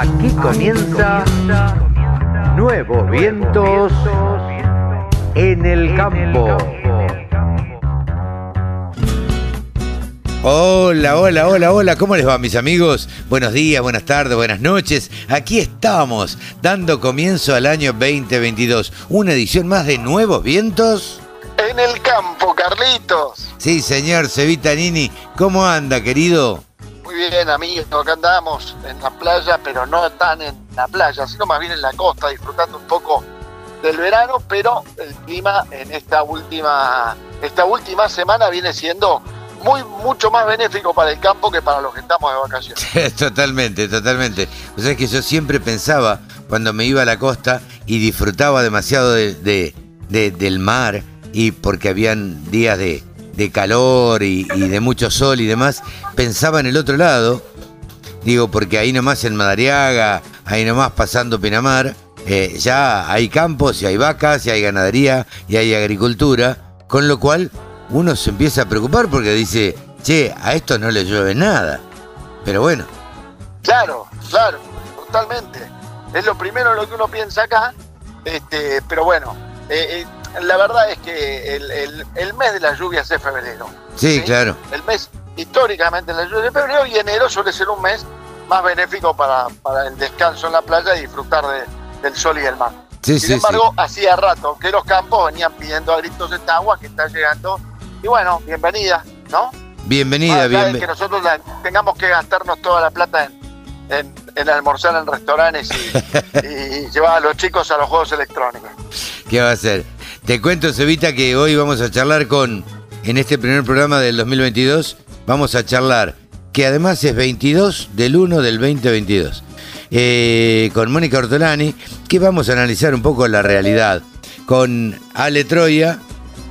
Aquí comienza Nuevos Vientos en el Campo. Hola, hola, hola, hola, ¿cómo les va mis amigos? Buenos días, buenas tardes, buenas noches. Aquí estamos, dando comienzo al año 2022. Una edición más de Nuevos Vientos. En el campo, Carlitos. Sí, señor Cevita Nini, ¿cómo anda, querido? Bien, amigos, acá andamos en la playa, pero no tan en la playa, sino más bien en la costa, disfrutando un poco del verano, pero el clima en esta última, esta última semana viene siendo muy mucho más benéfico para el campo que para los que estamos de vacaciones. totalmente, totalmente. O sea, es que yo siempre pensaba cuando me iba a la costa y disfrutaba demasiado de, de- de- del mar y porque habían días de, de calor y, de mucho sol y demás, pensaba en el otro lado, digo, porque ahí nomás en Madariaga, ahí nomás pasando Pinamar, eh, ya hay campos y hay vacas y hay ganadería y hay agricultura, con lo cual uno se empieza a preocupar porque dice, che, a esto no le llueve nada. Pero bueno, Claro, claro, totalmente. Es lo primero lo que uno piensa acá, este, pero bueno, eh, eh, la verdad es que el, el- el mes de las lluvias es febrero. sí, claro. El mes históricamente de las lluvias de febrero y enero suele ser un mes más benéfico para, para el descanso en la playa y disfrutar de- del sol y del mar. Sí, Sin sí, embargo, hacía rato que los campos venían pidiendo a gritos esta agua que está llegando. Y bueno, bienvenida, ¿no? Bienvenida, Más allá de bien. que nosotros la- tengamos que gastarnos toda la plata en, en- en almorzar en restaurantes y, y llevar a los chicos a los juegos electrónicos. ¿Qué va a hacer? Te cuento, Cevita, que hoy vamos a charlar con, en este primer programa del 2022, vamos a charlar, que además es 22 del 1 del 2022, eh, con Mónica Ortolani, que vamos a analizar un poco la realidad, con Ale Troya,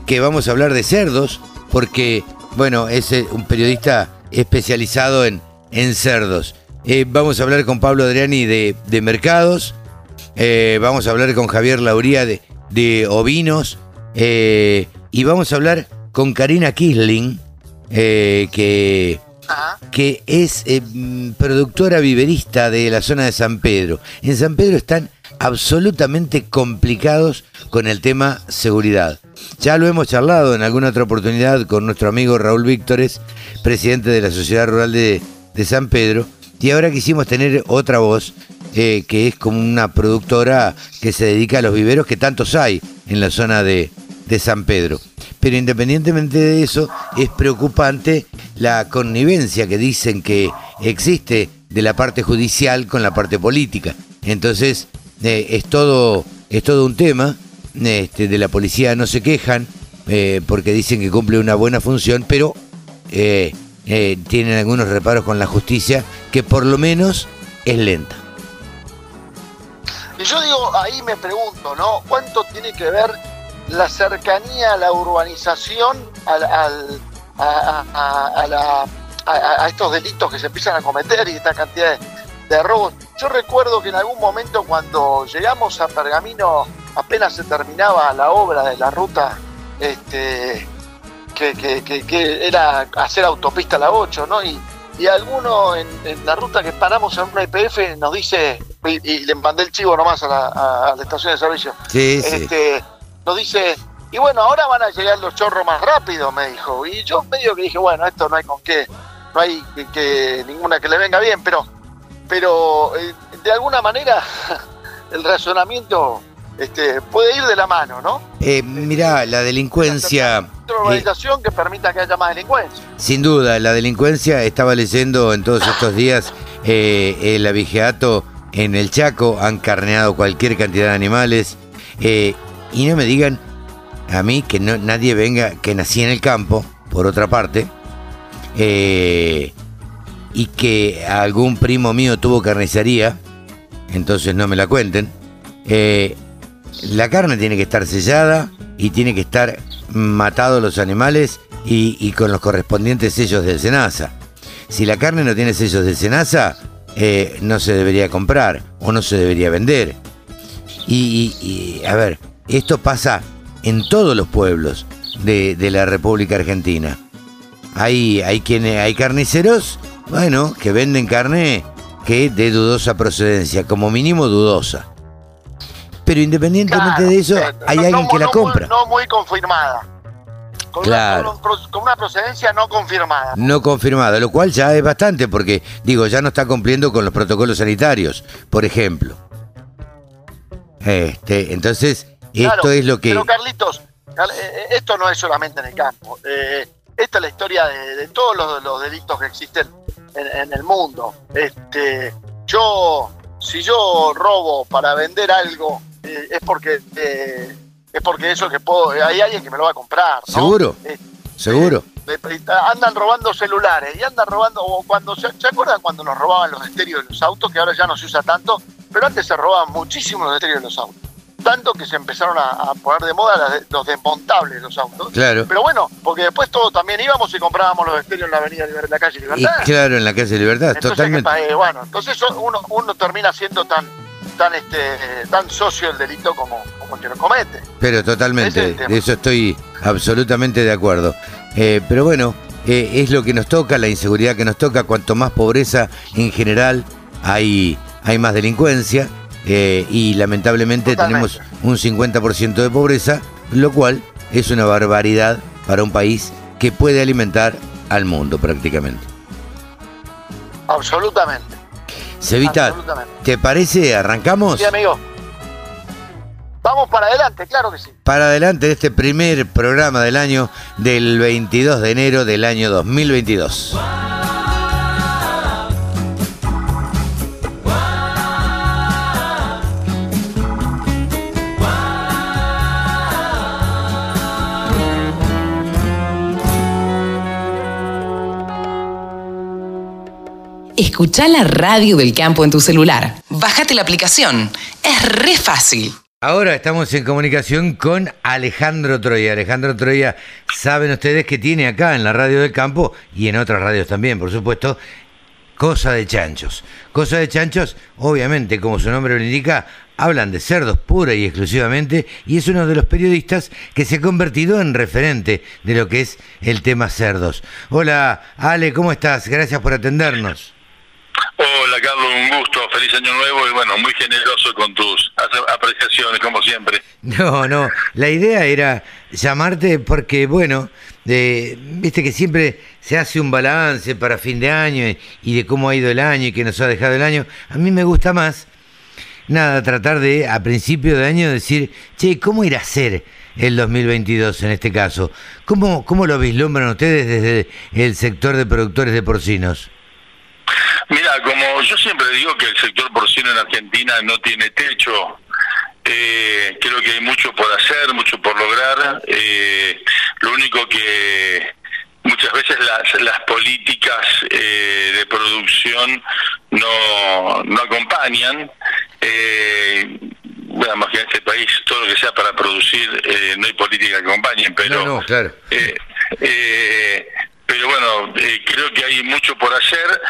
que vamos a hablar de cerdos, porque, bueno, es eh, un periodista especializado en, en cerdos. Eh, vamos a hablar con Pablo Adriani de, de mercados, vamos a hablar con Javier Lauría de, de ovinos, eh, y vamos a hablar con Karina Kisling, eh, que Ajá. que es eh, productora viverista de la zona de San Pedro. En San Pedro están absolutamente complicados con el tema seguridad. Ya lo hemos charlado en alguna otra oportunidad con nuestro amigo Raúl Víctores, presidente de la Sociedad Rural de, de San Pedro, y ahora quisimos tener otra voz, eh, que es como una productora que se dedica a los viveros que tantos hay en la zona de, de San Pedro. Pero independientemente de eso, es preocupante la connivencia que dicen que existe de la parte judicial con la parte política. Entonces, eh, es, todo, es todo un tema. Este, de la policía no se quejan eh, porque dicen que cumple una buena función, pero tienen algunos reparos con la justicia que por lo menos es lenta. Y yo digo, ahí me pregunto, ¿no? ¿Cuánto tiene que ver la cercanía a la urbanización al, a, a- a- a la- a- a estos delitos que se empiezan a cometer y esta cantidad de, robos? Yo recuerdo que en algún momento cuando llegamos a Pergamino, apenas se terminaba la obra de la ruta, este, que, que- que- era hacer autopista la 8, ¿no? Y alguno en, en la ruta que paramos en una IPF nos dice, y, y le mandé el chivo nomás a la, a- a la estación de servicio, Sí, sí. este, nos dice, y bueno, ahora van a llegar los chorros más rápido, me dijo. Y yo medio que dije, bueno, esto no hay con qué, no hay que, que ninguna que le venga bien, pero, pero eh, de alguna manera el razonamiento este, puede ir de la mano, ¿no? Eh, mirá, la delincuencia... Otra eh, organización que permita que haya más delincuencia. Sin duda, la delincuencia, estaba leyendo en todos estos días eh, el abigeato en el Chaco, han carneado cualquier cantidad de animales. eh, y no me digan a mí que no, nadie venga, que nací en el campo, por otra parte, eh, y que algún primo mío tuvo carnicería, entonces no me la cuenten. eh, la carne tiene que estar sellada y tiene que estar matados los animales y, con los correspondientes sellos del SENASA. Si la carne no tiene sellos del SENASA, eh, no se debería comprar o no se debería vender. Y, a ver, esto pasa en todos los pueblos de, de la República Argentina. Hay, hay hay carniceros, bueno, que venden carne que de dudosa procedencia, como mínimo dudosa. Pero independientemente Claro, de eso, eh, hay no- alguien no- que la compra. No muy confirmada. Con, Claro. una, con una procedencia no confirmada. No confirmado, lo cual ya es bastante, porque digo, ya no está cumpliendo con los protocolos sanitarios, por ejemplo. Este, entonces, esto es lo que. Pero Carlitos, Car- eh, eh, esto no es solamente en el campo. Eh, esta es la historia de, de todos los, los delitos que existen en, en el mundo. Este, yo, si yo robo para vender algo, eh, es porque eh, es porque eso que puedo. Hay alguien que me lo va a comprar. ¿no? ¿Seguro? Eh, Seguro. andan robando celulares y andan robando o cuando se, ¿se acuerdan cuando nos robaban los estéreos de los autos que ahora ya no se usa tanto pero antes se robaban muchísimo los estéreos de los autos tanto que se empezaron a, a poner de moda de- los desmontables de los autos Claro. pero bueno porque después todos también íbamos y comprábamos los estéreos en la avenida en la calle Y Libertad claro, en la calle Libertad, entonces totalmente. ¿qué pa- eh, bueno entonces uno, uno termina siendo tan tan este tan socio del delito como, como el que lo comete Pero totalmente, es de eso estoy absolutamente de acuerdo. Eh, pero bueno, eh, es lo que nos toca, la inseguridad que nos toca. Cuanto más pobreza en general, hay, hay más delincuencia. eh, y lamentablemente Totalmente. tenemos un 50% de pobreza, lo cual es una barbaridad para un país que puede alimentar al mundo prácticamente. absolutamente Cevita, ¿te parece? ¿Arrancamos? Sí, amigo. Vamos para adelante, claro que sí. para adelante de este primer programa del año del 22 de enero del año 2022. Escucha la radio del campo en tu celular. Bájate la aplicación. Es re fácil. Ahora estamos en comunicación con Alejandro Troya. Alejandro Troya, saben ustedes que tiene acá en la radio del campo y en otras radios también, por supuesto, Cosa de Chanchos. Cosa de Chanchos, obviamente, como su nombre lo indica, hablan de cerdos pura y exclusivamente y es uno de los periodistas que se ha convertido en referente de lo que es el tema cerdos. Hola, Ale, ¿cómo estás? Gracias por atendernos. Carlos, un gusto, feliz año nuevo y bueno, muy generoso con tus ap- apreciaciones como siempre. No, no, la idea era llamarte porque, bueno, de, viste que siempre se hace un balance para fin de año y, y de cómo ha ido el año y que nos ha dejado el año. A mí me gusta más, nada, tratar de, a principio de año, decir, che, ¿cómo irá a ser el 2022 en este caso? ¿Cómo, cómo lo vislumbran ustedes desde el sector de productores de porcinos? Mira, como yo siempre digo que el sector porcino en Argentina no tiene techo, eh, creo que hay mucho por hacer, mucho por lograr. eh, lo único que muchas veces las, las políticas eh, de producción no, no acompañan. Eh, bueno, que en este país todo lo que sea para producir eh, no hay política que acompañen, pero No, no, claro. eh, eh, pero bueno, eh, creo que hay mucho por hacer.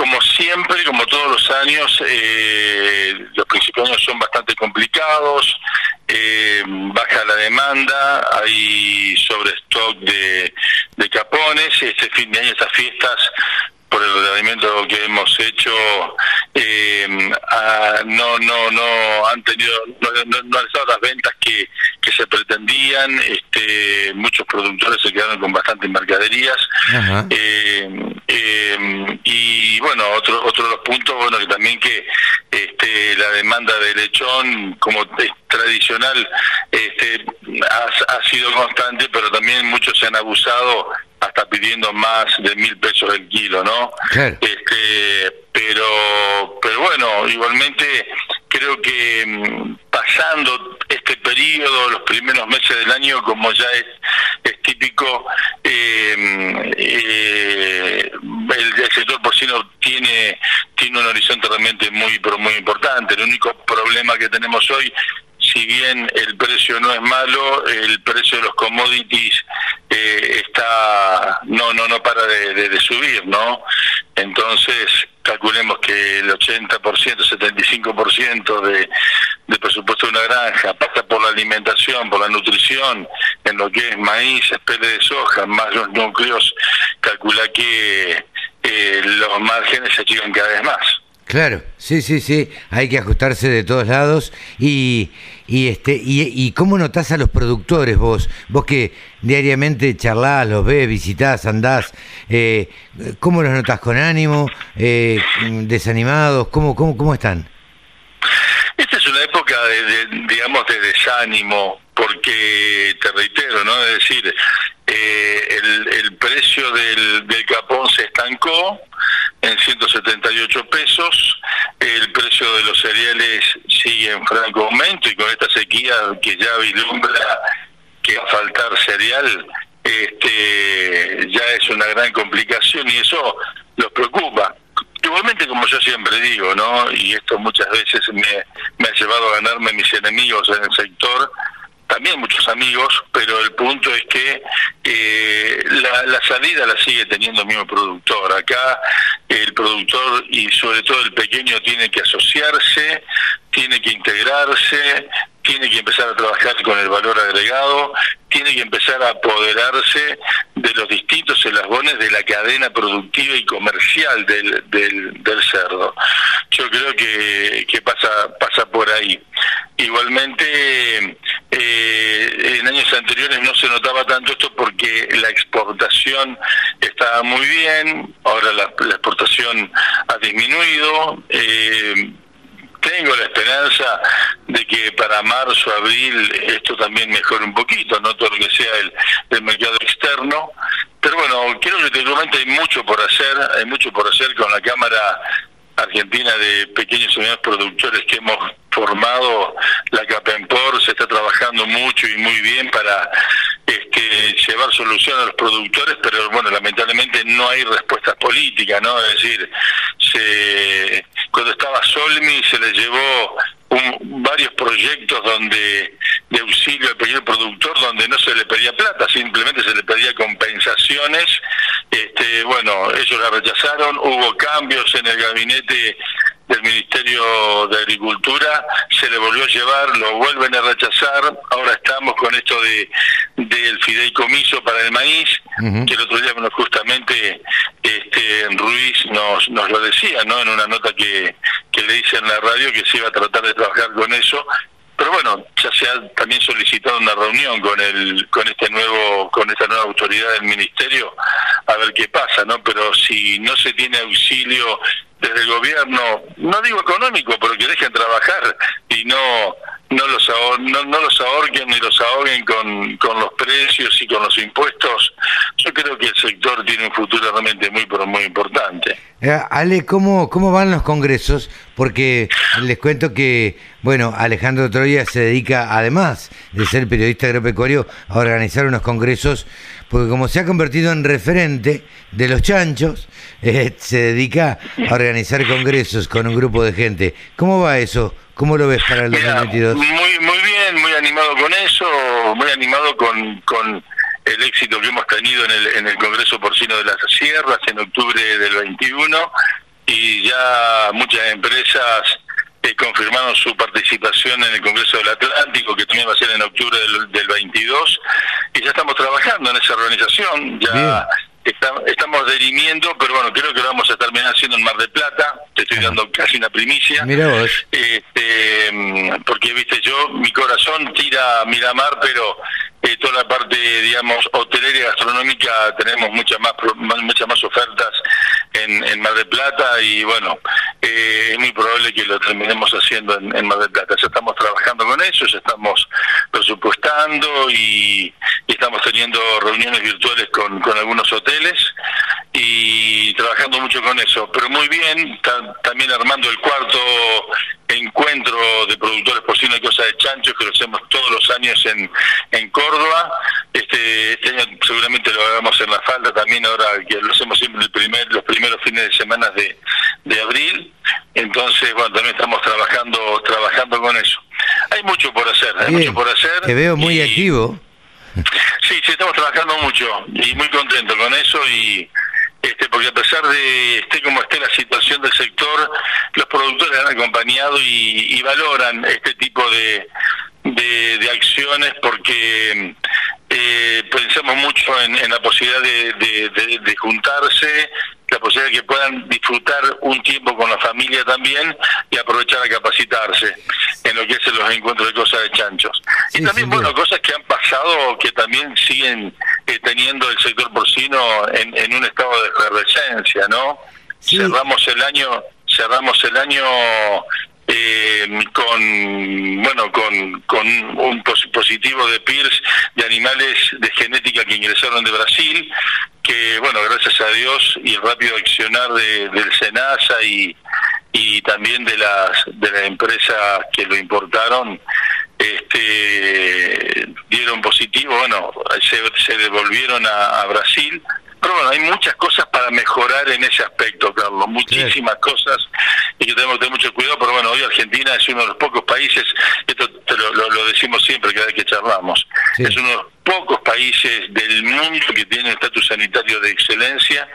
Como siempre, como todos los años, eh, los principios años son bastante complicados, eh, baja la demanda, hay sobrestock de, de capones, este fin de año, estas fiestas, por el ordenamiento que hemos hecho, eh, no no no han tenido no, no- no han estado las ventas que, que se pretendían este muchos productores se quedaron con bastantes mercaderías eh, eh, y bueno otro otro de los puntos bueno que también que este la demanda de lechón como es tradicional este ha, ha sido constante pero también muchos se han abusado hasta pidiendo más de mil pesos el kilo no Claro. este pero pero bueno igualmente creo que mm, pasando este periodo los primeros meses del año como ya es, es típico eh, eh, el, el sector porcino tiene tiene un horizonte realmente muy pero muy importante el único problema que tenemos hoy si bien el precio no es malo, el precio de los commodities eh, está no no no para de, de- de subir, ¿no? Entonces calculemos que el 80%, 75% de del presupuesto de una granja pasa por la alimentación, por la nutrición, en lo que es maíz, espere de soja, más los núcleos, calcula que eh, los márgenes se achican cada vez más. Claro, sí, sí, sí, hay que ajustarse de todos lados y, y este y, cómo notás a los productores vos, vos que diariamente charlás, los ves, visitás, andás, eh, ¿cómo los notás con ánimo, eh, desanimados, cómo, cómo, cómo están? Esta es una época de, de, digamos de desánimo porque te reitero, ¿no? Es decir, eh, el, precio del, del capón se estancó en 178 pesos, el precio de los cereales sigue en franco aumento y con esta sequía que ya vislumbra que faltar cereal, este, ya es una gran complicación y eso los preocupa. Igualmente, como yo siempre digo, ¿no? Y esto muchas veces me, me ha llevado a ganarme mis enemigos en el sector, también muchos amigos, pero el punto es que eh, la, la, salida la sigue teniendo el mismo productor. Acá el productor y sobre todo el pequeño tiene que asociarse, tiene que integrarse, tiene que empezar a trabajar con el valor agregado, tiene que empezar a apoderarse de los distintos eslabones de la cadena productiva y comercial del, del, del cerdo. Yo creo que, que pasa, pasa por ahí. Igualmente, eh, en años anteriores no se notaba tanto esto porque la exportación estaba muy bien, ahora la, la exportación ha disminuido. Eh, tengo la esperanza de que para marzo, abril, esto también mejore un poquito, no todo lo que sea el, el mercado externo. Pero bueno, creo que técnicamente hay mucho por hacer, hay mucho por hacer con la Cámara Argentina de Pequeños y Medianos Productores que hemos formado, la CAPEMPOR, se está trabajando mucho y muy bien para este, llevar solución a los productores, pero bueno, lamentablemente no hay respuestas políticas, ¿no? Es decir, se, cuando estaba Solmi se le llevó un, varios proyectos donde de auxilio al pequeño productor donde no se le pedía plata, simplemente se le pedía compensaciones. Este, bueno, ellos la rechazaron, hubo cambios en el gabinete del Ministerio de Agricultura, se le volvió a llevar, lo vuelven a rechazar, ahora estamos con esto de del fideicomiso para el maíz, uh -huh. que el otro día bueno, justamente este Ruiz nos, nos lo decía, ¿no? En una nota que, que le hice en la radio que se iba a tratar de trabajar con eso, pero bueno ya se ha también solicitado una reunión con el con este nuevo con esta nueva autoridad del ministerio a ver qué pasa no pero si no se tiene auxilio desde el gobierno no digo económico pero que dejen trabajar y no no los ahor no, no los ahorquen ni los ahoguen con, con los precios y con los impuestos. Yo creo que el sector tiene un futuro realmente muy pero muy importante. Eh, Ale cómo cómo van los congresos porque les cuento que bueno Alejandro Troya se dedica además de ser periodista agropecuario a organizar unos congresos porque como se ha convertido en referente de los chanchos eh, se dedica a organizar congresos con un grupo de gente. Cómo va eso ¿Cómo lo ves para el 2022? Mira, muy, muy bien, muy animado con eso, muy animado con, con el éxito que hemos tenido en el, en el Congreso Porcino de las Sierras en octubre del 21 y ya muchas empresas eh, confirmaron su participación en el Congreso del Atlántico, que también va a ser en octubre del, del 22, y ya estamos trabajando en esa organización, ya... Bien estamos dirimiendo, pero bueno, creo que lo vamos a terminar haciendo en Mar del Plata. Te estoy dando casi una primicia. Mira vos. Este, porque, viste, yo, mi corazón tira a Miramar, pero eh, toda la parte, digamos, hotelera y gastronómica tenemos muchas más, muchas más ofertas en, en Mar del Plata y bueno, eh, es muy probable que lo terminemos haciendo en, Mar del Plata. Ya estamos trabajando con eso, ya estamos presupuestando y, estamos teniendo reuniones virtuales con, con algunos hoteles y trabajando mucho con eso. Pero muy bien, ta, también armando el cuarto encuentro de productores porcinos y cosas de chanchos que lo hacemos todos los años en, en Córdoba. Este, este año seguramente lo hagamos en La Falda también, ahora que lo hacemos siempre el primer, los primeros fines de semana de, de abril. Entonces, bueno, también estamos trabajando trabajando con eso. Hay mucho por hacer, hay Bien, mucho por hacer. Te veo muy y, activo. Sí, sí, estamos trabajando mucho y muy contento con eso y este, porque a pesar de esté como esté la situación del sector, los productores han acompañado y, valoran este tipo de, de, acciones porque eh, pensamos mucho en, la posibilidad de, de, de, juntarse la posibilidad de que puedan disfrutar un tiempo con la familia también y aprovechar a capacitarse lo que es los encuentros de cosas de chanchos. y también, bueno, cosas que han pasado que también siguen eh, teniendo el sector porcino en, en un estado de efervescencia, ¿no? Cerramos el año, cerramos el año eh, con bueno con, con un positivo de PIRS de animales de genética que ingresaron de Brasil que bueno gracias a Dios y el rápido accionar de, del Senasa y, y también de las de las empresas que lo importaron este dieron positivo bueno se, se devolvieron a Brasil. Pero bueno, hay muchas cosas para mejorar en ese aspecto, Carlos, muchísimas cosas y que tenemos que tener mucho cuidado, pero bueno, hoy Argentina es uno de los pocos países, esto te lo, decimos siempre cada vez que charlamos, es uno de los pocos países del mundo que tienen estatus sanitario de excelencia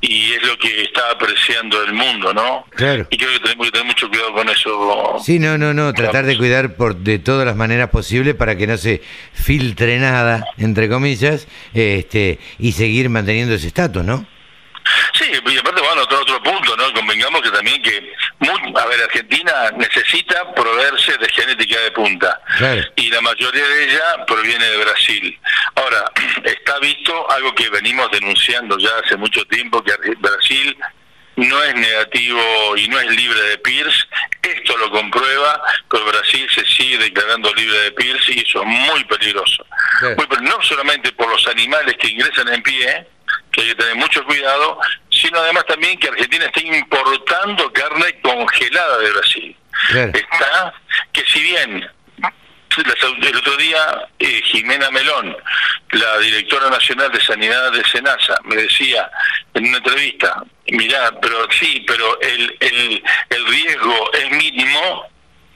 y es lo que está apreciando el mundo, ¿no? Claro. Y creo que tenemos que tener mucho cuidado con eso. Sí, no, no, no, tratar de cuidar por de todas las maneras posibles para que no se filtre nada, entre comillas, este y seguir manteniendo ese estatus, ¿no? Sí, y aparte, bueno, otro, otro punto, ¿no? Convengamos que también que, a ver, Argentina necesita proveerse de genética de punta. Y la mayoría de ella proviene de Brasil. Ahora, está visto algo que venimos denunciando ya hace mucho tiempo, que Brasil no es negativo y no es libre de PIRS. Esto lo comprueba, pero Brasil se sigue declarando libre de PIRS y eso es muy peligroso. Muy, no solamente por los animales que ingresan en pie, que hay que tener mucho cuidado, sino además también que Argentina está importando carne congelada de Brasil. Está, que si bien el otro día eh, Jimena Melón, la directora nacional de sanidad de Senasa, me decía en una entrevista, mirá, pero sí, pero el, el, el riesgo es mínimo,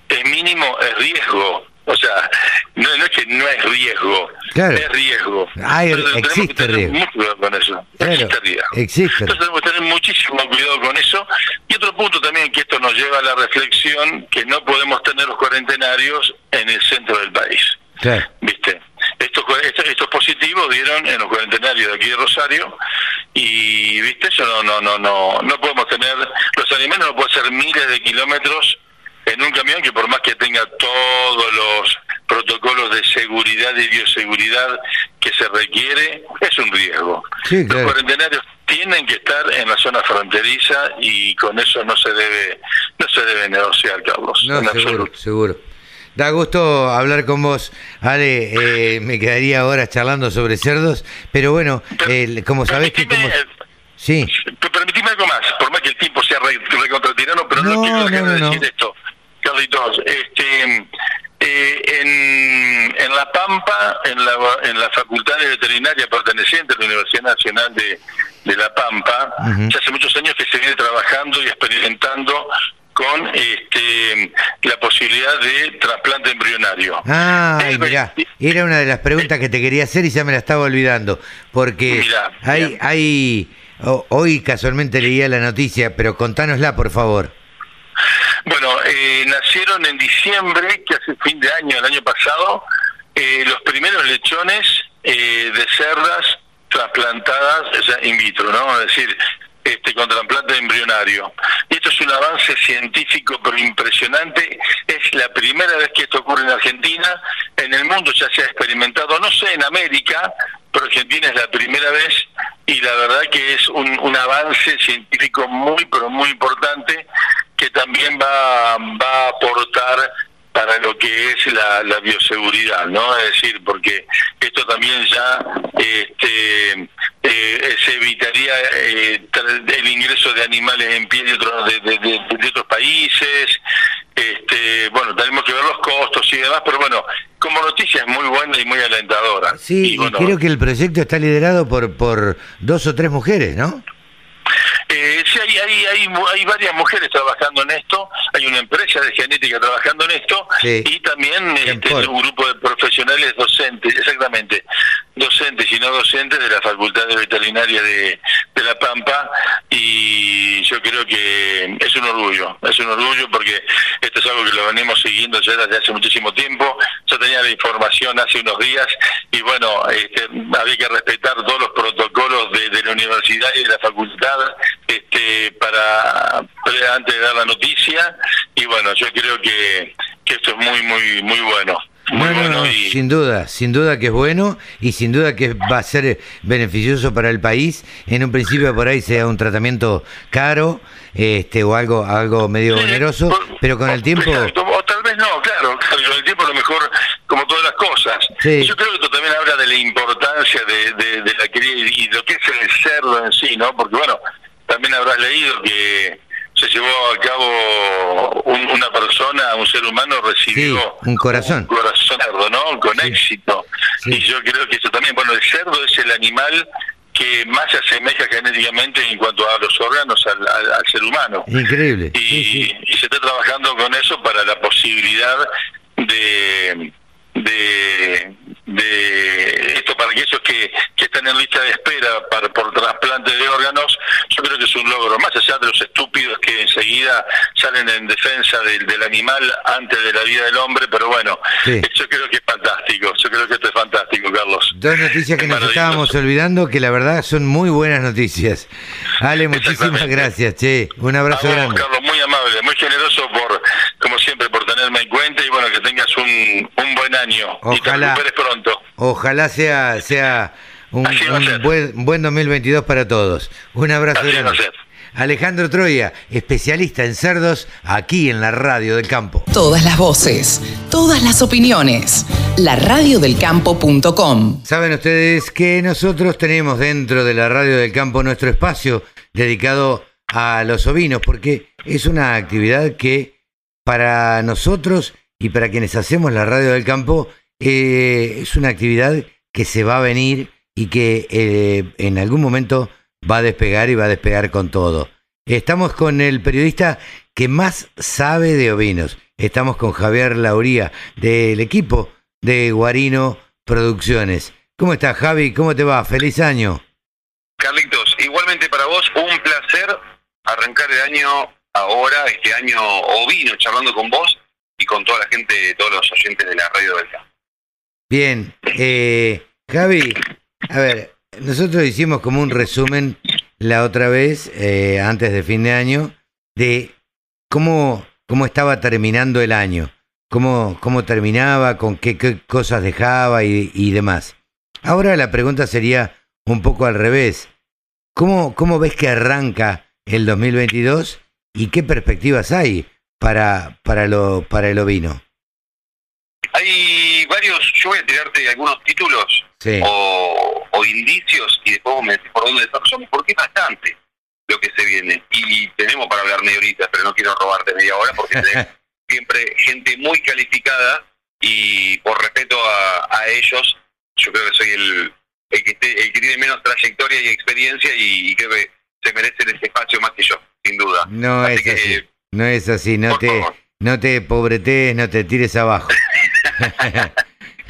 es mínimo, es riesgo. O sea, no, es que no es riesgo, es riesgo. Hay, existe riesgo. Mucho cuidado con eso. existe riesgo. Existe. Entonces tenemos que tener muchísimo cuidado con eso. Y otro punto también que esto nos lleva a la reflexión que no podemos tener los cuarentenarios en el centro del país. ¿Viste? Estos, estos, positivos dieron en los cuarentenarios de aquí de Rosario y viste eso no no no no no podemos tener los animales no pueden ser miles de kilómetros en un camión que por más que tenga todos los protocolos de seguridad y bioseguridad que se requiere, es un riesgo. Los cuarentenarios tienen que estar en la zona fronteriza y con eso no se debe no se debe negociar, Carlos. No, seguro, seguro. Da gusto hablar con vos, Ale. Eh, me quedaría horas charlando sobre cerdos, pero bueno, como sabés que como... Sí. Permitime algo más, por más que el tiempo sea recontratirano, pero no, quiero dejar de decir esto. Carlitos, este, eh, en, en La Pampa, en la, en la Facultad de Veterinaria perteneciente a la Universidad Nacional de, de La Pampa, ya hace muchos años que se viene trabajando y experimentando con este, la posibilidad de trasplante embrionario. Ah, mira, era una de las preguntas que te quería hacer y ya me la estaba olvidando, porque hay, hay, hoy casualmente leía la noticia, pero contánosla por favor. Bueno, eh, nacieron en diciembre, que hace fin de año, el año pasado, eh, los primeros lechones eh, de cerdas trasplantadas in vitro, ¿no? Es decir, este, con trasplante embrionario. Esto es un avance científico pero impresionante. Es la primera vez que esto ocurre en Argentina. En el mundo ya se ha experimentado, no sé, en América, pero Argentina es la primera vez y la verdad que es un, un avance científico muy, pero muy importante que también va, va a aportar para lo que es la, la, bioseguridad, ¿no? Es decir, porque esto también ya este, eh, se evitaría eh, el ingreso de animales en pie de, otros de, de, otros países, este, bueno, tenemos que ver los costos y demás, pero bueno, como noticia es muy buena y muy alentadora. Sí, y, creo que el proyecto está liderado por, por dos o tres mujeres, ¿no? Eh, sí, hay, hay, hay, hay, varias mujeres trabajando en esto, hay una empresa de genética trabajando en esto y también este, un grupo de profesionales docentes, exactamente, docentes y no docentes de la Facultad de Veterinaria de, de La Pampa y yo creo que es un orgullo, es un orgullo porque esto es algo que lo venimos siguiendo ya desde hace muchísimo tiempo, yo tenía la información hace unos días y bueno, este, había que respetar todos los protocolos de, de la universidad y de la facultad este, para antes de dar la noticia y bueno, yo creo que, que esto es muy, muy, muy bueno. Muy No, no, bueno no, y- sin duda, sin duda que es bueno y sin duda que va a ser beneficioso para el país. En un principio por ahí sea un tratamiento caro este o algo algo medio oneroso, pero con el tiempo... Exacto, o tal vez no, claro, claro, con el tiempo a lo mejor, como todas las cosas. Sí. Yo creo que esto también habla de la importancia de, de, de la cría y lo que es el cerdo en sí, ¿no? Porque bueno, también habrás leído que se llevó a cabo un- una persona, un ser humano recibió Sí, un corazón. un corazón cerdo, ¿no? Con Sí. éxito. Y yo creo que eso también, bueno, el cerdo es el animal que más se asemeja genéticamente en cuanto a los órganos al, al- al ser humano Increíble. y, Sí, sí. y se está trabajando con eso para la posibilidad de de, de esto para aquellos que, que están en lista de espera para, por trasplante de órganos yo creo que es un logro más allá de los estúpidos que enseguida salen en defensa del, del animal antes de la vida del hombre pero bueno Sí. yo creo que es fantástico yo creo que esto es fantástico Carlos Dos noticias que Es nos estábamos olvidando que la verdad son muy buenas noticias. Ale, muchísimas gracias, che. Un abrazo vos, grande. Carlos, muy amable, muy generoso por, como siempre, por tenerme en cuenta y bueno, que tengas un, un buen año y te Ojalá. recuperes pronto. Ojalá sea, sea un, buen, buen 2022 para todos. Un abrazo Así va a grande. ser. Alejandro Troya, especialista en cerdos, aquí en la radio del campo. Todas las voces, todas las opiniones. laradiodelcampo.com Saben ustedes que nosotros tenemos dentro de la radio del campo nuestro espacio dedicado a los ovinos, porque es una actividad que para nosotros y para quienes hacemos la radio del campo eh, es una actividad que se va a venir y que eh, en algún momento va a despegar y va a despegar con todo. Estamos con el periodista que más sabe de ovinos. Estamos con Javier Lauría del equipo de Guarino Producciones. ¿Cómo estás, Javi? ¿Cómo te va? Feliz año. Carlitos, igualmente para vos, un placer arrancar el año ahora, este año ovino, charlando con vos y con toda la gente, todos los oyentes de la radio del campo. Bien, eh, Javi, a ver, nosotros hicimos como un resumen la otra vez, eh, antes de fin de año, de cómo, cómo estaba terminando el año, cómo, cómo terminaba, con qué, qué cosas dejaba y, y demás. Ahora la pregunta sería un poco al revés. ¿Cómo, ¿Cómo ves que arranca el 2022 y qué perspectivas hay para, para, lo, para el ovino? Hay varios, yo voy a tirarte algunos títulos Sí, o, o indicios y después vos me decís por dónde desarrollamos, porque es bastante lo que se viene. Y tenemos para hablar media horita, pero no quiero robarte media hora porque tenés siempre gente muy calificada y por respeto a, a ellos, yo creo que soy el, el, que te- el que tiene menos trayectoria y experiencia y, y creo que se merecen ese espacio más que yo, sin duda. no Así es que, así. No es así, no por te, favor. no te pobretes, no te tires abajo.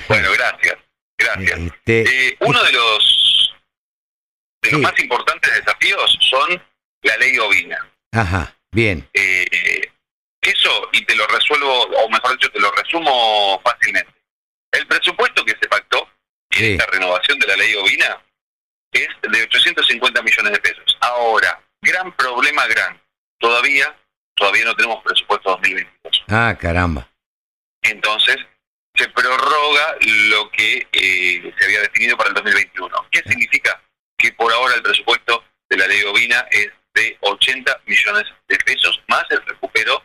Bueno, gracias, gracias. Este, Eh, uno de los de los más importantes desafíos son la ley ovina. ajá, bien, Eh, eso, y te lo resuelvo, o mejor dicho, te lo resumo fácilmente. El presupuesto que se pactó en Sí. esta renovación de la ley ovina es de 850 millones de pesos. Ahora, gran problema, gran. Todavía, todavía no tenemos presupuesto 2022. ah, caramba, Entonces, se prorroga lo que eh, se había definido para el 2021. ¿Qué significa? Que por ahora el presupuesto de la ley ovina es de 80 millones de pesos, más el recupero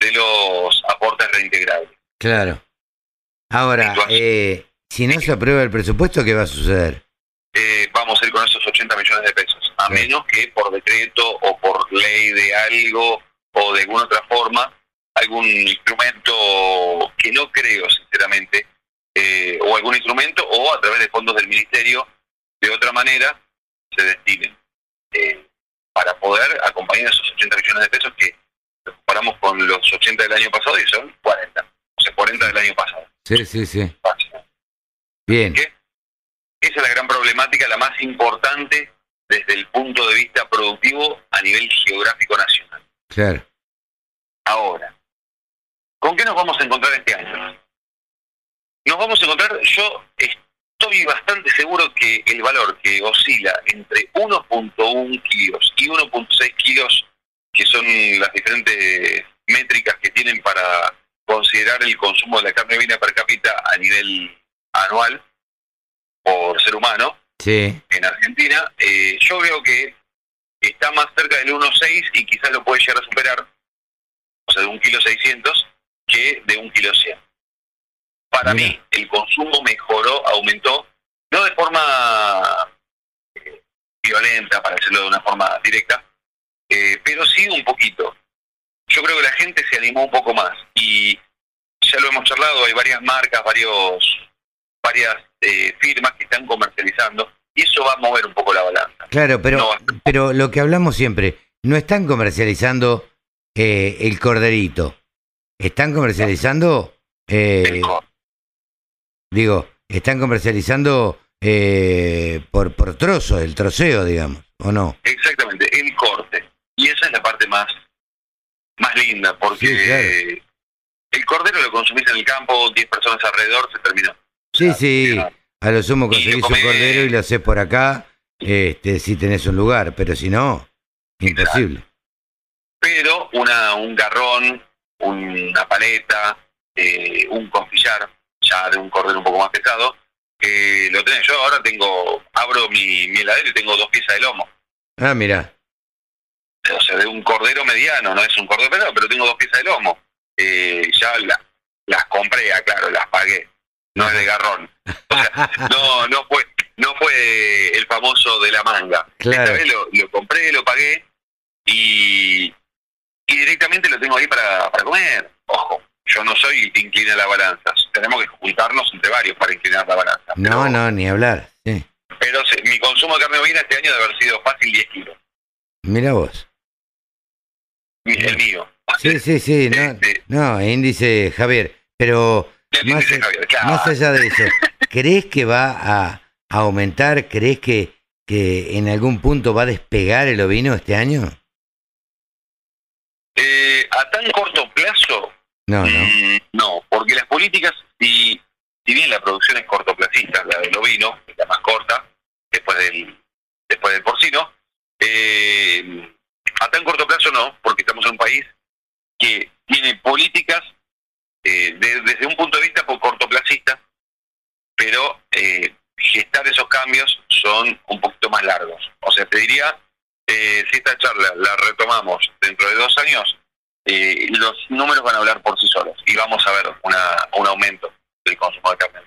de los aportes reintegrables. claro. Ahora, eh, si no se aprueba el presupuesto, ¿qué va a suceder? Eh, vamos a ir con esos 80 millones de pesos, a Sí. menos que por decreto o por ley de algo o de alguna otra forma, algún instrumento que no creo sinceramente, eh, o algún instrumento o a través de fondos del ministerio, de otra manera, se destinen eh, para poder acompañar esos 80 millones de pesos que los comparamos con los 80 del año pasado y son 40, o sea, 40 del año pasado. Sí, sí, sí. Bien, ¿Qué? Esa es la gran problemática, la más importante desde el punto de vista productivo a nivel geográfico nacional. Claro. Ahora, ¿con qué nos vamos a encontrar este año? Nos vamos a encontrar, yo estoy bastante seguro que el valor que oscila entre 1.1 kilos y 1.6 kilos, que son las diferentes métricas que tienen para considerar el consumo de la carne vina per cápita a nivel anual por ser humano Sí. en Argentina, eh, yo veo que está más cerca del 1.6 y quizás lo puede llegar a superar, o sea, de un kilo 600, que de un kilo 100. Para Mira. mí, el consumo mejoró, aumentó, no de forma eh, violenta, para decirlo de una forma directa, eh, pero sí un poquito. Yo creo que la gente se animó un poco más y ya lo hemos charlado, hay varias marcas, varios varias eh, firmas que están comercializando y eso va a mover un poco la balanza. Claro, pero, No. pero lo que hablamos siempre, no están comercializando eh, el corderito, están comercializando, eh, digo, están comercializando eh, por, por trozo, el troceo, digamos, ¿o no? Exactamente, el corte. Y esa es la parte más, más linda, porque Sí, claro. el cordero lo consumís en el campo, 10 personas alrededor, se terminó. Sí, O sea, sí. A lo sumo conseguís un cordero y lo haces por acá, este, si tenés un lugar, pero si no, imposible. Pero una, un garrón, una paleta, eh, un costillar, ya de un cordero un poco más pesado, que lo tenés. Yo ahora tengo, abro mi, mi heladero y tengo dos piezas de lomo. Ah, mira, o sea, de un cordero mediano, no es un cordero pesado, pero tengo dos piezas de lomo. Eh, ya la- las compré, ah, claro, las pagué. No es de garrón. O sea, no, no fue, no fue el famoso de la manga. Claro. Esta vez lo, lo compré, lo pagué y, y directamente lo tengo ahí para, para comer. Ojo, yo no soy inclina la balanza. Tenemos que juntarnos entre varios para inclinar la balanza. no, Pero- no, ni hablar, sí. Pero mi consumo de carne bovina este año debe haber sido fácil 10 kilos. Mira vos. El mío. Sí, sí, sí, no, Este, no, índice Javier, pero más, Javier, claro. más allá de eso, ¿crees que va a, a aumentar? ¿Crees que, que en algún punto va a despegar el ovino este año? Eh, a tan corto plazo, No, no. mm, no, porque las políticas, si, si bien la producción es cortoplacista, la del ovino, la más corta, después del, después del porcino, eh, a tan corto plazo no, porque estamos en un país que tiene políticas eh, de- desde un punto de vista por cortoplacista, pero eh, gestar esos cambios son un poquito más largos. O sea, te diría, eh, si esta charla la retomamos dentro de dos años, eh, los números van a hablar por sí solos y vamos a ver un aumento del consumo de carne.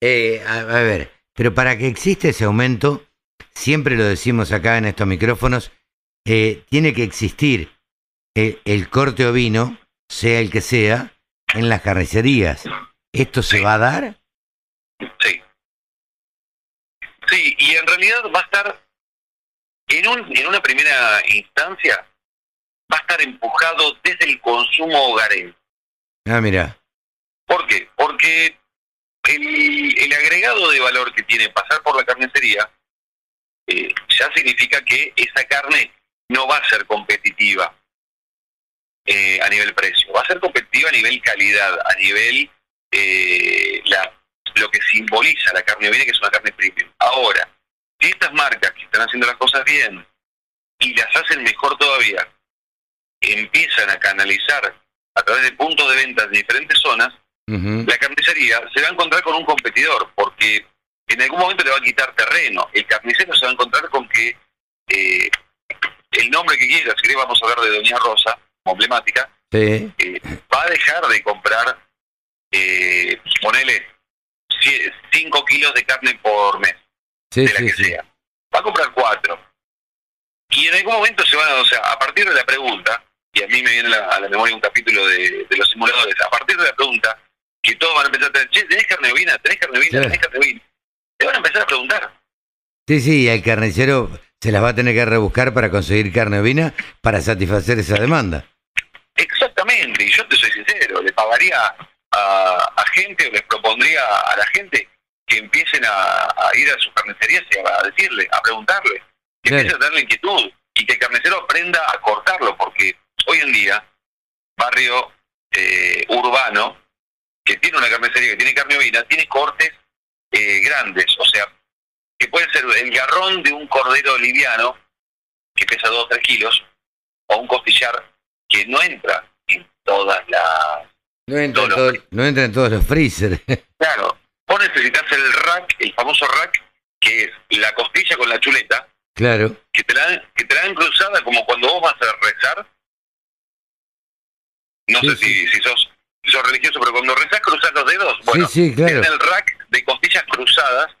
Eh, a, ver, pero para que exista ese aumento, siempre lo decimos acá en estos micrófonos, tiene que existir el, el corte ovino, sea el que sea, en las carnicerías. ¿Esto se va a dar? Sí. Sí, y en realidad va a estar, en, un, en una primera instancia, va a estar empujado desde el consumo hogareño. Ah, mira. ¿Por qué? Porque el, el agregado de valor que tiene pasar por la carnicería eh, ya significa que esa carne no va a ser competitiva eh, a nivel precio, va a ser competitiva a nivel calidad, a nivel eh, la, lo que simboliza la carne ovina, que es una carne premium. Ahora, si estas marcas que están haciendo las cosas bien y las hacen mejor todavía, empiezan a canalizar a través de puntos de venta de diferentes zonas, la carnicería se va a encontrar con un competidor, porque en algún momento le va a quitar terreno. El carnicero se va a encontrar con que eh, el nombre que quiera, si querés vamos a hablar de Doña Rosa, emblemática, Sí. eh, va a dejar de comprar, eh, ponele 5 kilos de carne por mes, Sí, de la sí, que sea. Va a comprar 4. Y en algún momento se van a, o sea, a partir de la pregunta, y a mí me viene a la, a la memoria un capítulo de, de los simuladores, a partir de la pregunta, que todos van a empezar a decir, che, ¿tenés carne ovina? ¿Tenés carne ovina? Claro. ¿Tenés carne ovina? Te van a empezar a preguntar. Sí, sí, el carnicero se las va a tener que rebuscar para conseguir carne ovina para satisfacer esa demanda. Exactamente, y yo te soy sincero, le pagaría a, a gente o les propondría a la gente que empiecen a, a ir a sus carnicerías y a decirle, a preguntarle, que Claro. empiecen a darle inquietud y que el carnicero aprenda a cortarlo, porque hoy en día, barrio eh, urbano, que tiene una carnicería que tiene carne ovina, tiene cortes eh, grandes, o sea, que puede ser el garrón de un cordero liviano que pesa 2 o 3 kilos, o un costillar que no entra en todas las... No entra, en Todos todo- los- no entra en todos los freezer. Claro, vos necesitas el rack, el famoso rack, que es la costilla con la chuleta, claro. que te la dan, que te la dan cruzada como cuando vos vas a rezar. No Sí, sé si, si sos, si sos religioso, pero cuando rezás cruzas los dedos. Bueno, sí, sí, claro. tienen el rack de costillas cruzadas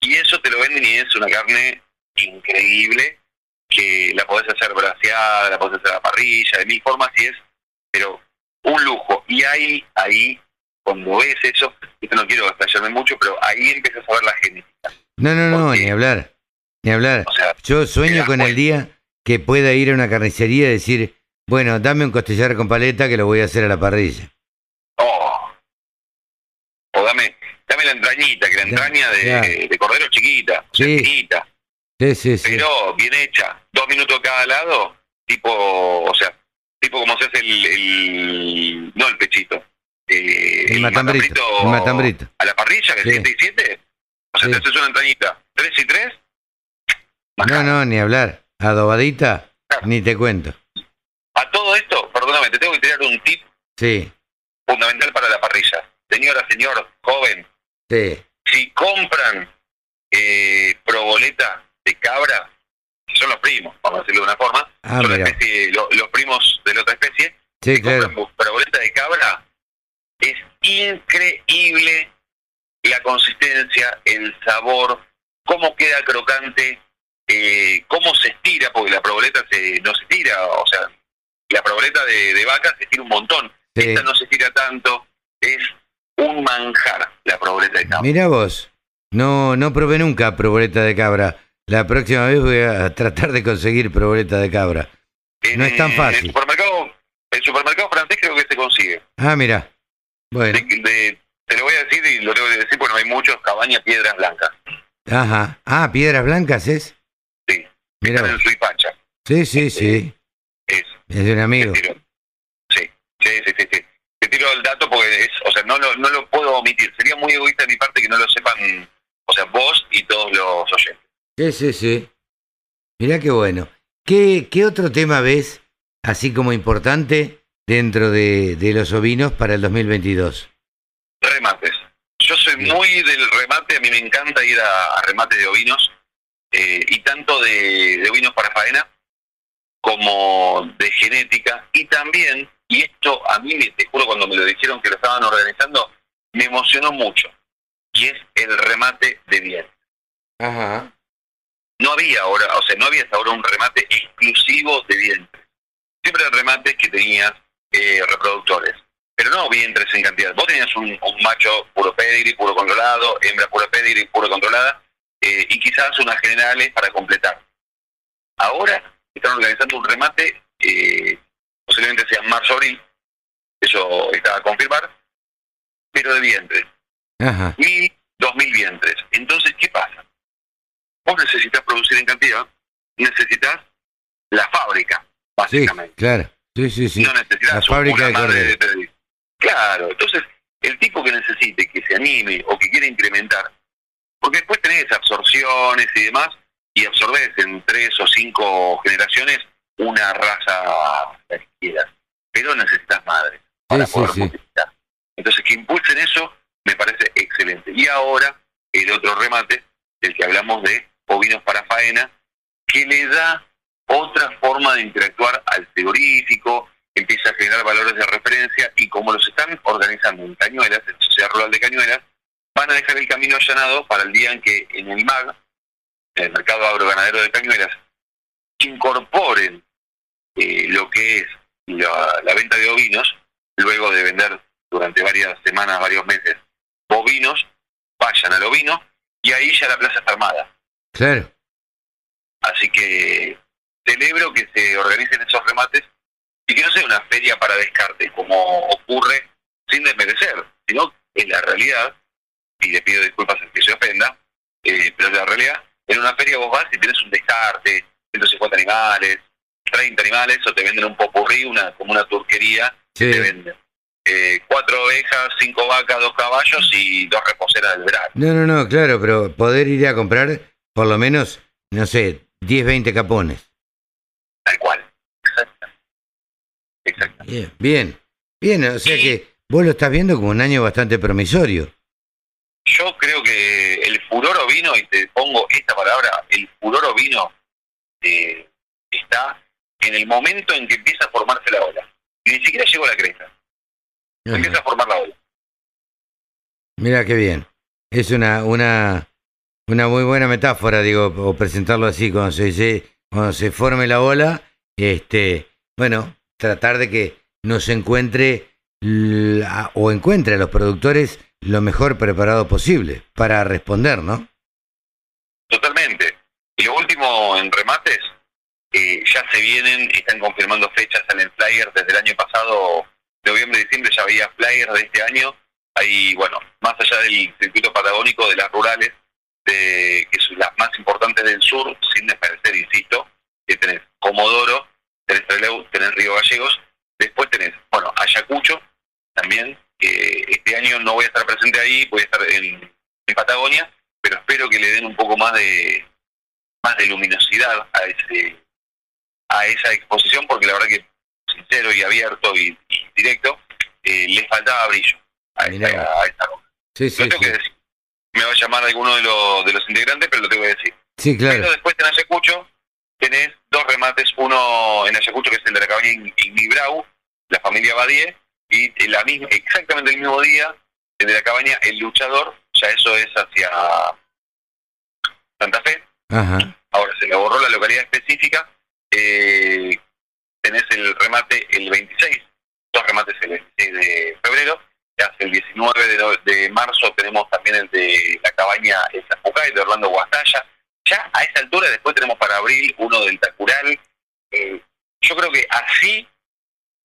y eso te lo venden y es una carne increíble que la podés hacer braseada, la podés hacer a la parrilla, de mil formas y es, pero un lujo. Y ahí, ahí, cuando ves eso, esto no quiero explayarme mucho, pero ahí empiezas a ver la genética. No, no, no, Porque- ni hablar. Ni hablar. O sea, Yo sueño con el día que pueda ir a una carnicería y decir, bueno, dame un costillar con paleta que lo voy a hacer a la parrilla. Oh. O dame, dame la entrañita, que la Ya, entraña de, ya. de cordero chiquita, Sí. chiquita, Sí, sí, sí. pero bien hecha, dos minutos cada lado, tipo, o sea, tipo como se hace el, el- no el pechito, eh, el matambrito. El matambrito. a la parrilla, que Sí. es 7 y 7, o sea, te haces una entrañita, 3 y 3, No, no, ni hablar. Adobadita, ni te cuento. A todo esto, perdóname, te tengo que tirar un tip Sí, fundamental para la parrilla. Señora, señor, joven, sí. si compran eh, proboleta de cabra, que son los primos, vamos a decirlo de una forma, Ah, son especie, lo- los primos de la otra especie, Sí, si claro. compran proboleta de cabra, es increíble la consistencia, el sabor, cómo queda crocante, eh, cómo se estira, porque la proboleta se, no se tira, o sea, la proboleta de, de vaca se estira un montón, Sí. esta no se estira tanto, es un manjar la proboleta de cabra. Mira vos. No, no probé nunca proboleta de cabra. La próxima vez voy a tratar de conseguir proboleta de cabra. No es tan fácil. El supermercado, el supermercado francés creo que se consigue. Ah, mira. Bueno, De- de- te lo voy a decir y lo tengo que decir porque no hay muchos, cabaña piedras blancas. ajá. Ah, piedras blancas es. Sí. Mira en. Suipacha. Sí, sí, sí. Es, Es de un amigo. sí, sí, sí, sí. Te tiro el dato porque es, o sea, no lo, no lo puedo omitir. Sería muy egoísta de mi parte que no lo sepan, o sea, vos y todos los oyentes. Sí, sí, sí. Mirá qué bueno. ¿Qué, qué otro tema ves, así como importante, dentro de, de los ovinos para el 2022? Remates. Yo soy Bien. muy del remate, a mí me encanta ir a, a remates de ovinos, eh, y tanto de, de ovinos para faena como de genética, y también, y esto a mí, te juro, cuando me lo dijeron que lo estaban organizando, me emocionó mucho, y es el remate de bien. Ajá. No había ahora, o sea, no había hasta ahora un remate exclusivo de vientres. Siempre eran remates que tenías eh, reproductores, pero no vientres en cantidad. Vos tenías un, un macho puro pedigree, puro controlado, hembra puro pedigree, puro controlada, eh, y quizás unas generales para completar. Ahora están organizando un remate, eh, posiblemente sea en marzo-abril, eso está a confirmar, pero de vientres Ajá. mil, dos mil vientres. Entonces, ¿qué pasa? Vos necesitas producir en cantidad, necesitas la fábrica, Sí, básicamente. claro. Sí, sí, sí. No necesitas La fábrica de madre de. Claro, entonces, el tipo que necesite, que se anime o que quiera incrementar, porque después tenés absorciones y demás, y absorbes en tres o cinco generaciones una raza quieras, pero necesitas madres para Sí, poder sí. multiplicar. Entonces, que impulsen eso me parece excelente. Y ahora, el otro remate, del que hablamos de ovinos para faena, que le da otra forma de interactuar al frigorífico, empieza a generar valores de referencia y como los están organizando en Cañuelas, en Sociedad Rural de Cañuelas, van a dejar el camino allanado para el día en que en el MAG, el Mercado Agroganadero de Cañuelas, incorporen eh, lo que es la, la venta de ovinos, luego de vender durante varias semanas, varios meses, bovinos, vayan al ovino y ahí ya la plaza está armada. Claro. Así que celebro que se organicen esos remates y que no sea una feria para descarte, como ocurre sin desmerecer, sino en la realidad, y le pido disculpas al que se ofenda, eh, pero en la realidad, en una feria vos vas y tienes un descarte, 150 animales, 30 animales, o te venden un popurrí, una, como una turquería, Sí. te venden eh, cuatro ovejas, cinco vacas, dos caballos y dos reposeras del verano. No, no, no, claro, pero poder ir a comprar por lo menos, no sé, 10, 20 capones. Tal cual. Exacto. Exacto. Bien, bien, bien, o sea que vos lo estás viendo como un año bastante promisorio. Yo creo que el furor ovino, y te pongo esta palabra, el furor ovino eh, está en el momento en que empieza a formarse la ola. Y ni siquiera llegó a la cresta. Empieza a formar la ola. Mira qué bien. Es una, una, una muy buena metáfora, digo, o presentarlo así, cuando se dice, cuando se forme la ola, este, bueno, tratar de que nos encuentre la- o encuentre a los productores lo mejor preparado posible para responder, ¿no? Totalmente. Y lo último en remates, eh, ya se vienen, están confirmando fechas en el flyer desde el año pasado, noviembre, diciembre, ya había flyers de este año. Hay, bueno, más allá del circuito patagónico, de las rurales, de, que son las más importantes del sur, sin desmerecer, insisto, que tenés Comodoro, tenés Trelew, tenés Río Gallegos, después tenés, bueno, Ayacucho, también, que este año no voy a estar presente ahí, voy a estar en, en Patagonia, pero espero que le den un poco más de más de luminosidad a ese a esa exposición porque la verdad que sincero y abierto y, y directo eh, le faltaba brillo a Mirá esta, a esta. Sí, lo sí, tengo sí. que decir me va a llamar alguno de los de los integrantes pero lo tengo que decir Sí, claro. pero después en Ayacucho tenés dos remates uno en Ayacucho que es el de la cabaña Ignibrau la familia Badie y la misma exactamente el mismo día el de la cabaña El Luchador ya eso es hacia Santa Fe. Ajá. ahora se le borró la localidad específica, eh, tenés el remate el 26, dos remates el 26 de febrero, ya el 19 de, no- de marzo tenemos también el de la cabaña El Zapucay de Orlando Guastalla, ya a esa altura después tenemos para abril uno del Tacural, eh, yo creo que así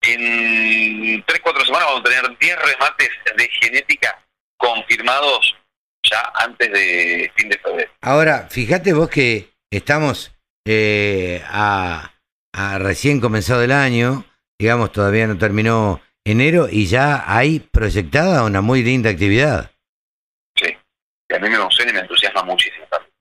en 3-4 semanas vamos a tener 10 remates de genética confirmados ya antes de fin de febrero. Ahora, fíjate vos que estamos eh, a, a recién comenzado el año, digamos, todavía no terminó enero y ya hay proyectada una muy linda actividad. Sí, y a mí me emociona y me entusiasma muchísimo también.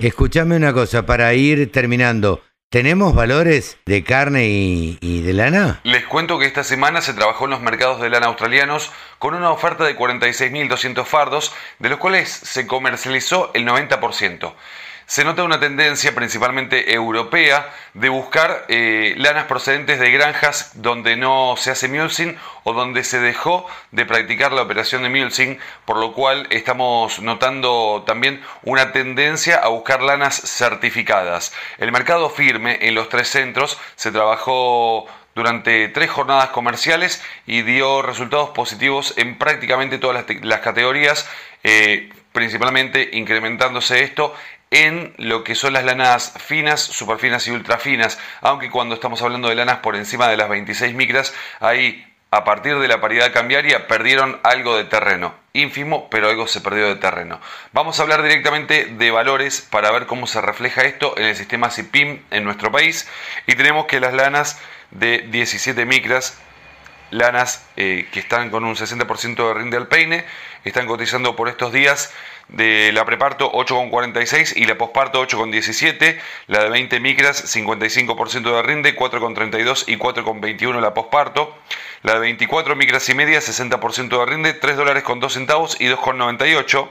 Escuchame una cosa, para ir terminando, ¿tenemos valores de carne y, y de lana? Les cuento que esta semana se trabajó en los mercados de lana australianos con una oferta de 46.200 fardos, de los cuales se comercializó el 90%. Se nota una tendencia principalmente europea de buscar eh, lanas procedentes de granjas donde no se hace mulesing o donde se dejó de practicar la operación de mulesing, por lo cual estamos notando también una tendencia a buscar lanas certificadas. El mercado firme en los tres centros se trabajó durante tres jornadas comerciales y dio resultados positivos en prácticamente todas las, te- las categorías, eh, principalmente incrementándose esto en lo que son las lanas finas, superfinas y ultrafinas, aunque cuando estamos hablando de lanas por encima de las 26 micras, ahí a partir de la paridad cambiaria perdieron algo de terreno, ínfimo, pero algo se perdió de terreno. Vamos a hablar directamente de valores para ver cómo se refleja esto en el sistema CIPIM en nuestro país y tenemos que las lanas de 17 micras lanas eh, que están con un 60% de rinde al peine, están cotizando por estos días de la preparto 8,46 y la posparto 8,17, la de 20 micras 55% de rinde, 4,32 y 4,21 la posparto, la de 24 micras y media 60% de rinde, 3 dólares con 2 centavos y 2,98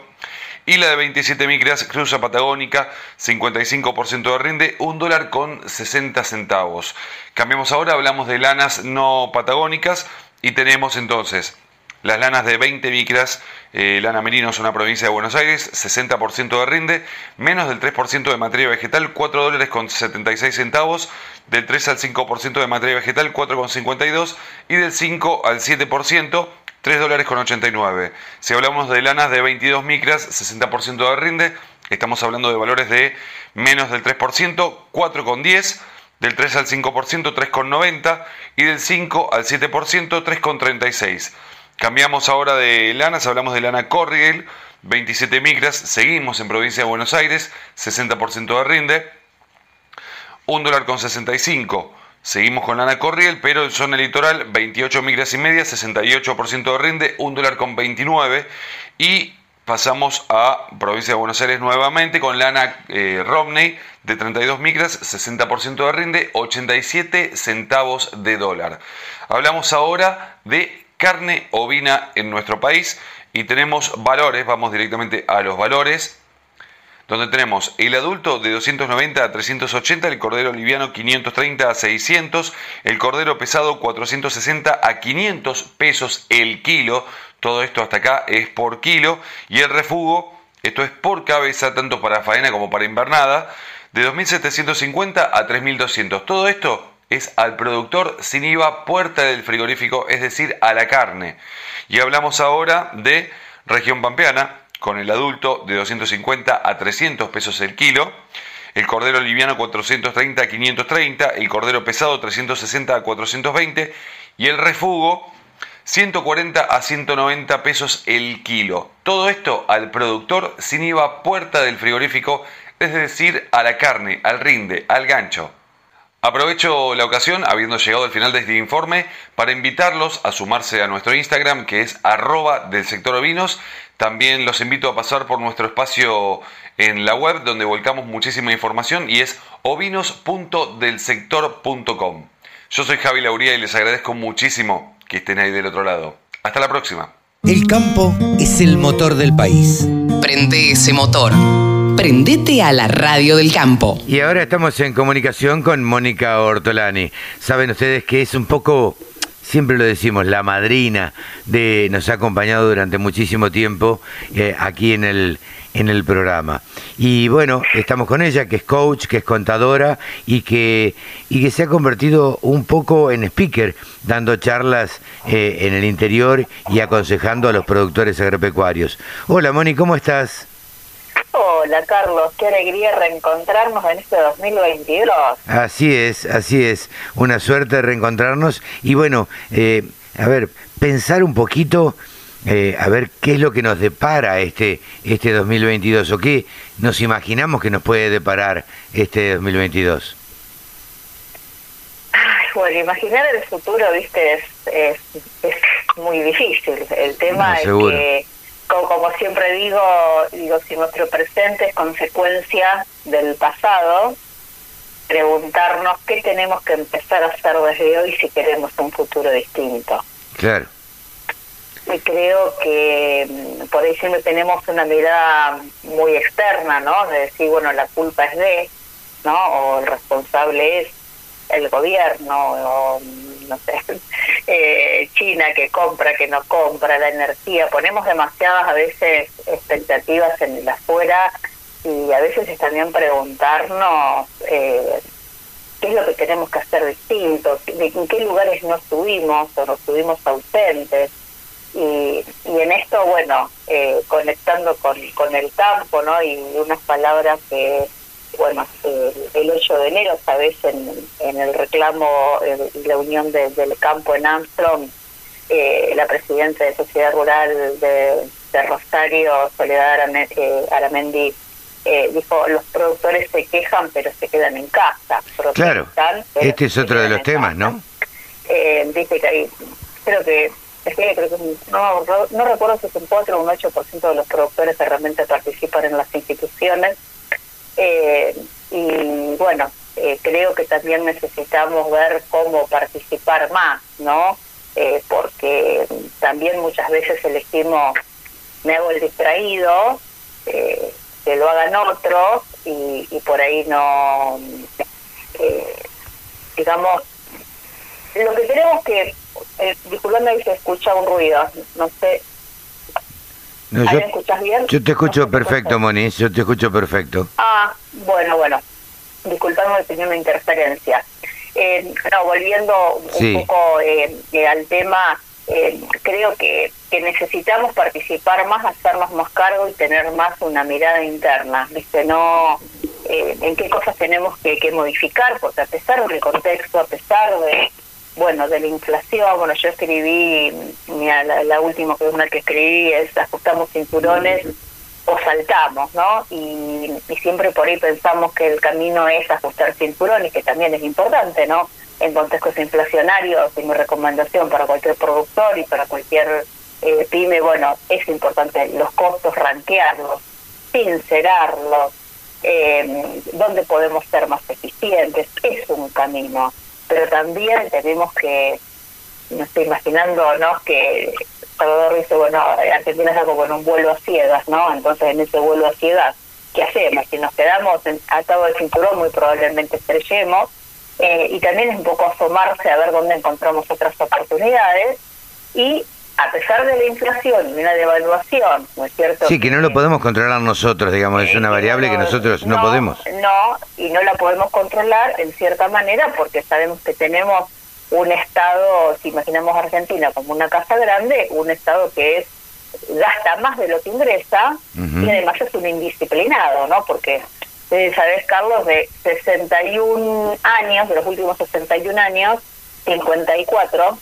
y la de 27 micras cruza patagónica 55% de rinde, 1 dólar con 60 centavos. Cambiamos ahora, hablamos de lanas no patagónicas y tenemos entonces las lanas de 20 micras, eh, lana merino es una provincia de Buenos Aires, 60% de rinde, menos del 3% de materia vegetal, 4 dólares con 76 centavos, del 3 al 5% de materia vegetal, 4,52 y del 5 al 7%, 3 dólares con 89. Si hablamos de lanas de 22 micras, 60% de rinde, estamos hablando de valores de menos del 3%, 4,10, del 3 al 5%, 3,90 y del 5 al 7%, 3,36. Cambiamos ahora de lanas, hablamos de lana Corriel, 27 micras, seguimos en provincia de Buenos Aires, 60% de rinde, 1 dólar con 65. Seguimos con lana corriel, pero en zona litoral 28 micras y media, 68% de rinde, un dólar con 29 y pasamos a provincia de Buenos Aires nuevamente con lana eh, Romney de 32 micras, 60% de rinde, 87 centavos de dólar. Hablamos ahora de carne ovina en nuestro país y tenemos valores, vamos directamente a los valores donde tenemos el adulto de 290 a 380, el cordero liviano 530 a 600, el cordero pesado 460 a 500 pesos el kilo, todo esto hasta acá es por kilo, y el refugo, esto es por cabeza, tanto para faena como para invernada, de 2.750 a 3.200. Todo esto es al productor sin IVA puerta del frigorífico, es decir, a la carne. Y hablamos ahora de región pampeana, con el adulto de 250 a 300 pesos el kilo, el cordero liviano 430 a 530, el cordero pesado 360 a 420 y el refugo 140 a 190 pesos el kilo. Todo esto al productor sin IVA puerta del frigorífico, es decir, a la carne, al rinde, al gancho. Aprovecho la ocasión, habiendo llegado al final de este informe, para invitarlos a sumarse a nuestro Instagram, que es arroba del sector ovinos. También los invito a pasar por nuestro espacio en la web, donde volcamos muchísima información, y es ovinos.delsector.com. Yo soy Javi Lauría y les agradezco muchísimo que estén ahí del otro lado. Hasta la próxima. El campo es el motor del país. Prende ese motor. Prendete a la radio del campo. Y ahora estamos en comunicación con Mónica Ortolani. Saben ustedes que es un poco, siempre lo decimos, la madrina de, nos ha acompañado durante muchísimo tiempo eh, aquí en el, en el programa. Y bueno, estamos con ella, que es coach, que es contadora y que, y que se ha convertido un poco en speaker, dando charlas eh, en el interior y aconsejando a los productores agropecuarios. Hola Moni, ¿cómo estás? Hola Carlos, qué alegría reencontrarnos en este 2022. Así es, así es. Una suerte reencontrarnos y bueno, eh, a ver, pensar un poquito, eh, a ver qué es lo que nos depara este, este 2022 o qué nos imaginamos que nos puede deparar este 2022. Ay, bueno, imaginar el futuro, viste, es, es, es muy difícil. El tema No, es que como, como siempre digo, digo, si nuestro presente es consecuencia del pasado, preguntarnos qué tenemos que empezar a hacer desde hoy si queremos un futuro distinto. Claro, Y creo que mm, por ahí siempre tenemos una mirada muy externa, ¿no? De decir, bueno, la culpa es de, ¿no? O el responsable es el gobierno, o no sé, eh, China que compra, que no compra, la energía. Ponemos demasiadas a veces expectativas en el afuera y a veces es también preguntarnos eh, qué es lo que tenemos que hacer distinto, en qué lugares no estuvimos o no estuvimos ausentes. Y, y en esto, bueno, eh, conectando con, con el campo, ¿no? Y unas palabras que, bueno, eh, el 8 de enero, sabes, en, en el reclamo eh, la unión de- del campo en Armstrong, eh, la presidenta de Sociedad Rural de, de Rosario, Soledad Arame- eh, Aramendi, eh, dijo, los productores se quejan pero se quedan en casa. claro. Este es otro de los temas, casa ¿no? dice que hay, creo que, creo que un- no, no recuerdo si es un 4 o un 8% de los productores que realmente participan en las instituciones. Eh, y bueno, eh, creo que también necesitamos ver cómo participar más, ¿no? Eh, porque también muchas veces elegimos, me hago el distraído, eh, que lo hagan otros y, por ahí no, eh, digamos, lo que tenemos que, eh, disculpame si se escucha un ruido, no sé, No, ¿ahí yo, me escuchas bien? yo te escucho No perfecto. Moni, yo te escucho perfecto. Ah, bueno, bueno, disculpame si tenía una interferencia. Eh, no, volviendo un poco eh, eh, al tema, eh, creo que, que necesitamos participar más, hacernos más cargo y tener más una mirada interna, ¿viste? No eh, en qué cosas tenemos que, que modificar, porque a pesar del contexto, a pesar de bueno de la inflación, bueno, yo escribí, mira, la, la última columna que escribí es ajustamos cinturones o saltamos, ¿no? Y, siempre por ahí pensamos que el camino es ajustar cinturones, que también es importante, ¿no? en contextos inflacionarios y mi recomendación para cualquier productor y para cualquier eh, pyme, bueno, es importante los costos, ranquearlos, sincerarlos, eh, dónde podemos ser más eficientes, es un camino, pero también tenemos que, no estoy imaginando, ¿no? Que Salvador dice, bueno, Argentina está como en un vuelo a ciegas, ¿no? Entonces en ese vuelo a ciegas, ¿qué hacemos? Si nos quedamos atados al cinturón, muy probablemente estrellemos, eh, y también es un poco asomarse a ver dónde encontramos otras oportunidades, y a pesar de la inflación y una devaluación, ¿no es cierto? Sí, que no lo podemos controlar nosotros, digamos, es una variable que nosotros no, podemos. No, y no la podemos controlar en cierta manera porque sabemos que tenemos un Estado, si imaginamos Argentina como una casa grande, un Estado que es gasta más de lo que ingresa y además es un indisciplinado, ¿no? Porque, sabes, Carlos, de 61 años, de los últimos 61 años, 54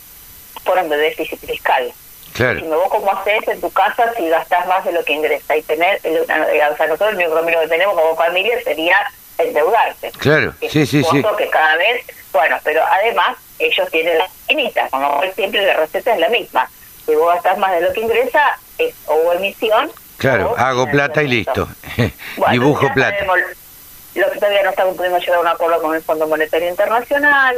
fueron de déficit fiscal. Claro. Si vos cómo haces en tu casa si gastás más de lo que ingresa y tener, o sea, nosotros el único camino que tenemos como familia sería endeudarse. Claro, sí, sí, sí. que cada vez, bueno, pero además ellos tienen la finita, con lo cual siempre la receta es la misma. Si vos gastás más de lo que ingresa, es o emisión. Claro, hago plata y listo. Dibujo plata. lo que todavía no estamos pudiendo llegar a un acuerdo con el Fondo Monetario Internacional,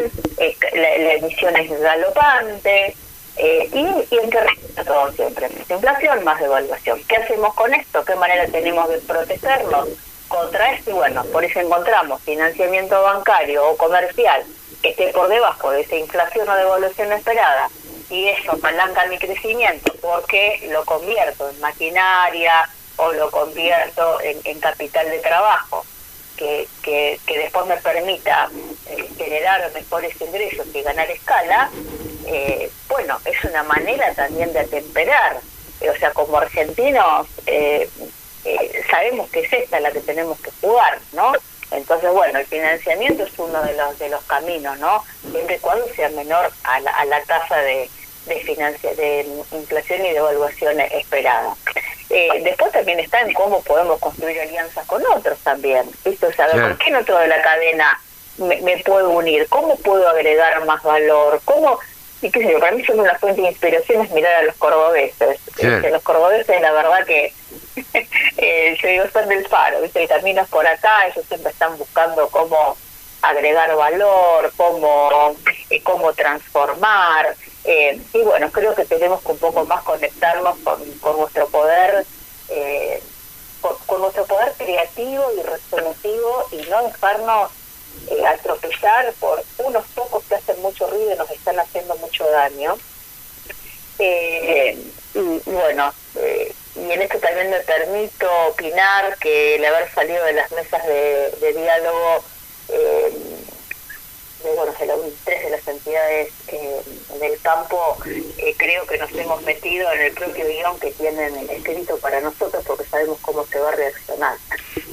la, emisión es galopante, eh, y, en qué resulta todo siempre. Inflación, más devaluación. ¿Qué hacemos con esto? ¿Qué manera tenemos de protegernos contra esto? Y bueno, por eso encontramos financiamiento bancario o comercial que esté por debajo de esa inflación o devaluación esperada y eso palanca mi crecimiento porque lo convierto en maquinaria o lo convierto en, capital de trabajo que, que, que después me permita eh, generar mejores ingresos y ganar escala, eh, bueno, es una manera también de atemperar. o sea, como argentinos eh, eh, sabemos que es esta la que tenemos que jugar, ¿no? Entonces, bueno, el financiamiento es uno de los de los caminos, ¿no? Siempre cuando sea menor a la, a la tasa de, de, de inflación y devaluación esperada. Después también está en cómo podemos construir alianzas con otros también. ¿Viste? O sea, ¿por qué no toda la cadena me, me puedo unir? ¿Cómo puedo agregar más valor? ¿Cómo y qué sé yo, para mí son una fuente de inspiración es mirar a los cordobeses. Los cordobeses, la verdad que eh, yo digo, son del faro, ¿viste? el camino es por acá, ellos siempre están buscando cómo agregar valor, cómo, eh, cómo transformar. Eh, y bueno, creo que tenemos que un poco más conectarnos con, con nuestro poder, eh, con, nuestro poder creativo y resolutivo y no dejarnos eh, atropellar por unos pocos que hacen mucho ruido y nos están haciendo mucho daño. Eh, y, bueno, eh, y en esto también me permito opinar que el haber salido de las mesas de, diálogo de tres de las entidades eh, del campo, eh, creo que nos hemos metido en el propio guion que tienen escrito para nosotros porque sabemos cómo se va a reaccionar.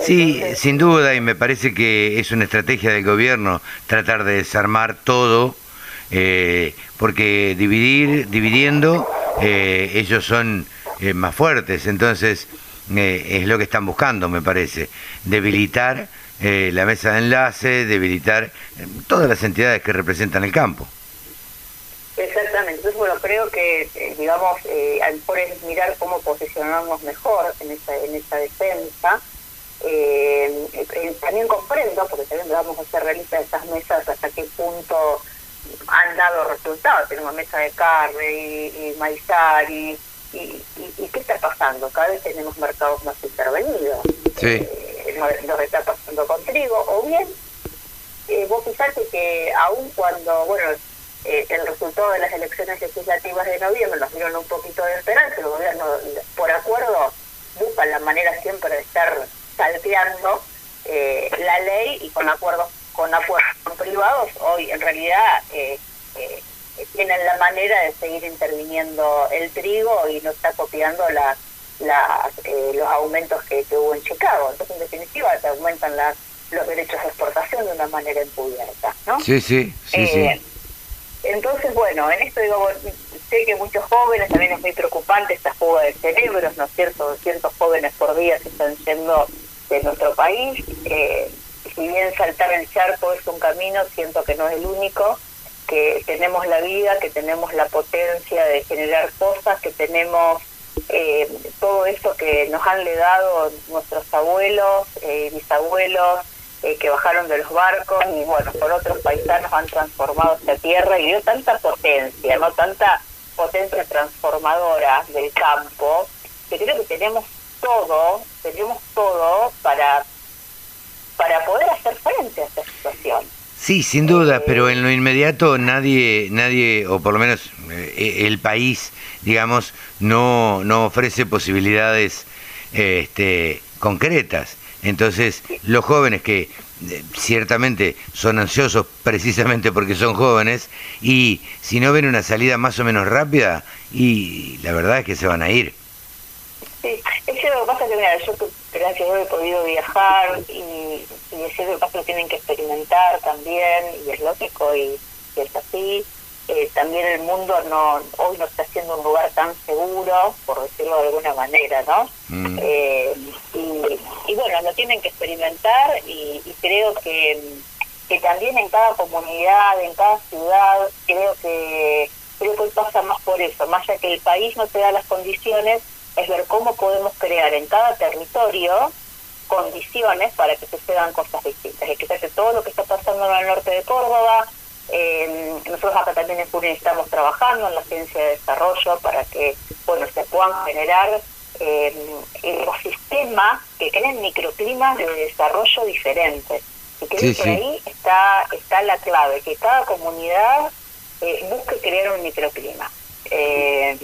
Sí, sin duda, y me parece que es una estrategia del gobierno tratar de desarmar todo, eh, porque dividir, dividiendo, ellos son eh, más fuertes, entonces es lo que están buscando, me parece, debilitar la mesa de enlace, debilitar todas las entidades que representan el campo. Exactamente, entonces bueno, creo que, digamos, eh, por mirar cómo posicionarnos mejor en esa, en esa defensa, eh, eh, también comprendo, porque también vamos a ser realistas de estas mesas, hasta qué punto han dado resultados. Tenemos mesa de carne y, y maizar y, y, qué está pasando. Cada vez tenemos mercados más intervenidos. Sí. Eh, nos, está pasando con trigo. O bien, eh, vos fijate que aun cuando, bueno, eh, el resultado de las elecciones legislativas de noviembre nos dieron un poquito de esperanza, el gobierno, por acuerdo, busca la manera siempre de estar salteando eh, la ley y con acuerdos con acuerdos privados hoy en realidad eh, tienen la manera de seguir interviniendo el trigo y no está copiando las, los aumentos que, hubo en Chicago entonces en definitiva te aumentan las, los derechos de exportación de una manera encubierta ¿no? sí sí sí, sí. entonces bueno en esto digo sé que muchos jóvenes también es muy preocupante esta fuga de cerebros no es cierto ciertos jóvenes por día se están yendo de nuestro país. Eh, si bien saltar el charco es un camino, siento que no es el único. que tenemos la vida, que tenemos la potencia de generar cosas, que tenemos eh, todo eso que nos han legado nuestros abuelos, eh, bisabuelos, eh, que bajaron de los barcos y bueno, por otros paisanos han transformado esta tierra y dio tanta potencia, no tanta potencia transformadora del campo, que creo que tenemos todo, tenemos todo para para poder hacer frente a esta situación. Sí, sin duda, pero en lo inmediato nadie, nadie, o por lo menos eh, el país, digamos, no, no ofrece posibilidades este, concretas. Entonces, los jóvenes que eh, ciertamente son ansiosos precisamente porque son jóvenes y si no ven una salida más o menos rápida, y la verdad es que se van a ir. Sí, es lo que pasa que, mira, yo gracias a Dios he podido viajar y, y es cierto que pasa que tienen que experimentar también, y es lógico y, es así. Eh, también el mundo no hoy no está siendo un lugar tan seguro, por decirlo de alguna manera, ¿no? Mm. Eh, y, y, bueno, lo tienen que experimentar y, y creo que, que también en cada comunidad, en cada ciudad, creo que creo que hoy pasa más por eso, más allá que el país no te da las condiciones, es ver cómo podemos crear en cada territorio condiciones para que sucedan cosas distintas. Y quizás todo lo que está pasando en el norte de Córdoba, eh, nosotros acá también en FUNE estamos trabajando en la ciencia de desarrollo para que bueno se puedan generar eh, ecosistemas que creen microclimas de desarrollo diferentes. Y creo Sí, que sí. ahí está, está la clave, que cada comunidad eh, busque crear un microclima. Eh,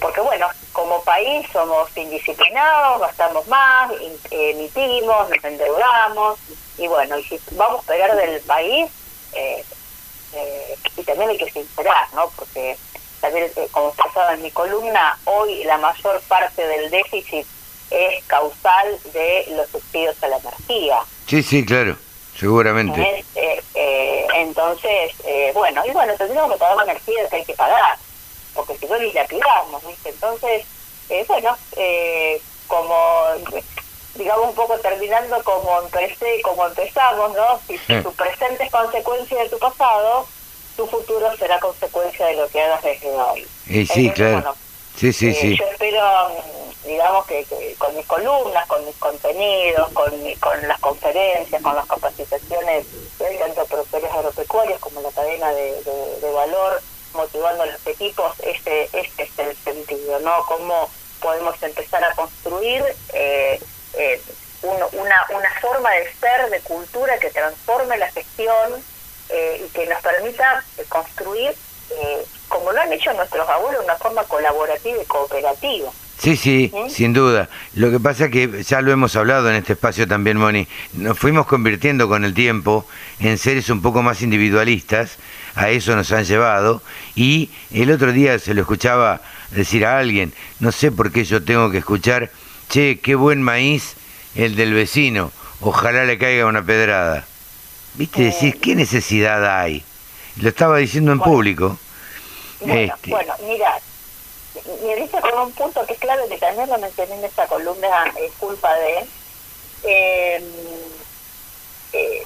porque bueno, como país somos indisciplinados, gastamos más, emitimos, nos endeudamos, y bueno, y si vamos a pegar del país, eh, eh, y también hay que sincerar, ¿no? Porque también, eh, como pasaba en mi columna, hoy la mayor parte del déficit es causal de los subsidios a la energía. Sí, sí, claro, seguramente. ¿eh? Eh, eh, entonces, eh, bueno, y bueno, tendríamos que pagar la energía que hay que pagar, porque si no ni la pidamos, ¿viste? Entonces, eh, bueno, eh, como, digamos un poco terminando como empecé, como empezamos, ¿no? Si, si Mm. tu presente es consecuencia de tu pasado, tu futuro será consecuencia de lo que hagas desde hoy. Y sí, Entonces, claro. bueno, Sí, sí, eh, sí. Yo espero, digamos, que, que con mis columnas, con mis contenidos, con, mi- con las conferencias, con las capacitaciones, hay tanto productores agropecuarios como la cadena de, de- de valor, motivando a los equipos, este, este es el sentido, ¿no? Cómo podemos empezar a construir eh, eh, un- una, una forma de ser, de cultura que transforme la gestión eh, y que nos permita eh, construir, eh, como lo han hecho nuestros abuelos, una forma colaborativa y cooperativa. Sí, sí, ¿Mm? sin duda. Lo que pasa es que ya lo hemos hablado en este espacio también, Moni, nos fuimos convirtiendo con el tiempo en seres un poco más individualistas, a eso nos han llevado, y el otro día se lo escuchaba decir a alguien, no sé por qué yo tengo que escuchar, che, qué buen maíz el del vecino, ojalá le caiga una pedrada. ¿Viste? Decís, ¿qué necesidad hay? Lo estaba diciendo en Bueno. público. Bueno, Este. bueno, mira, me dice con un punto que es clave que también lo mencioné en esta columna, es culpa de. eh, eh,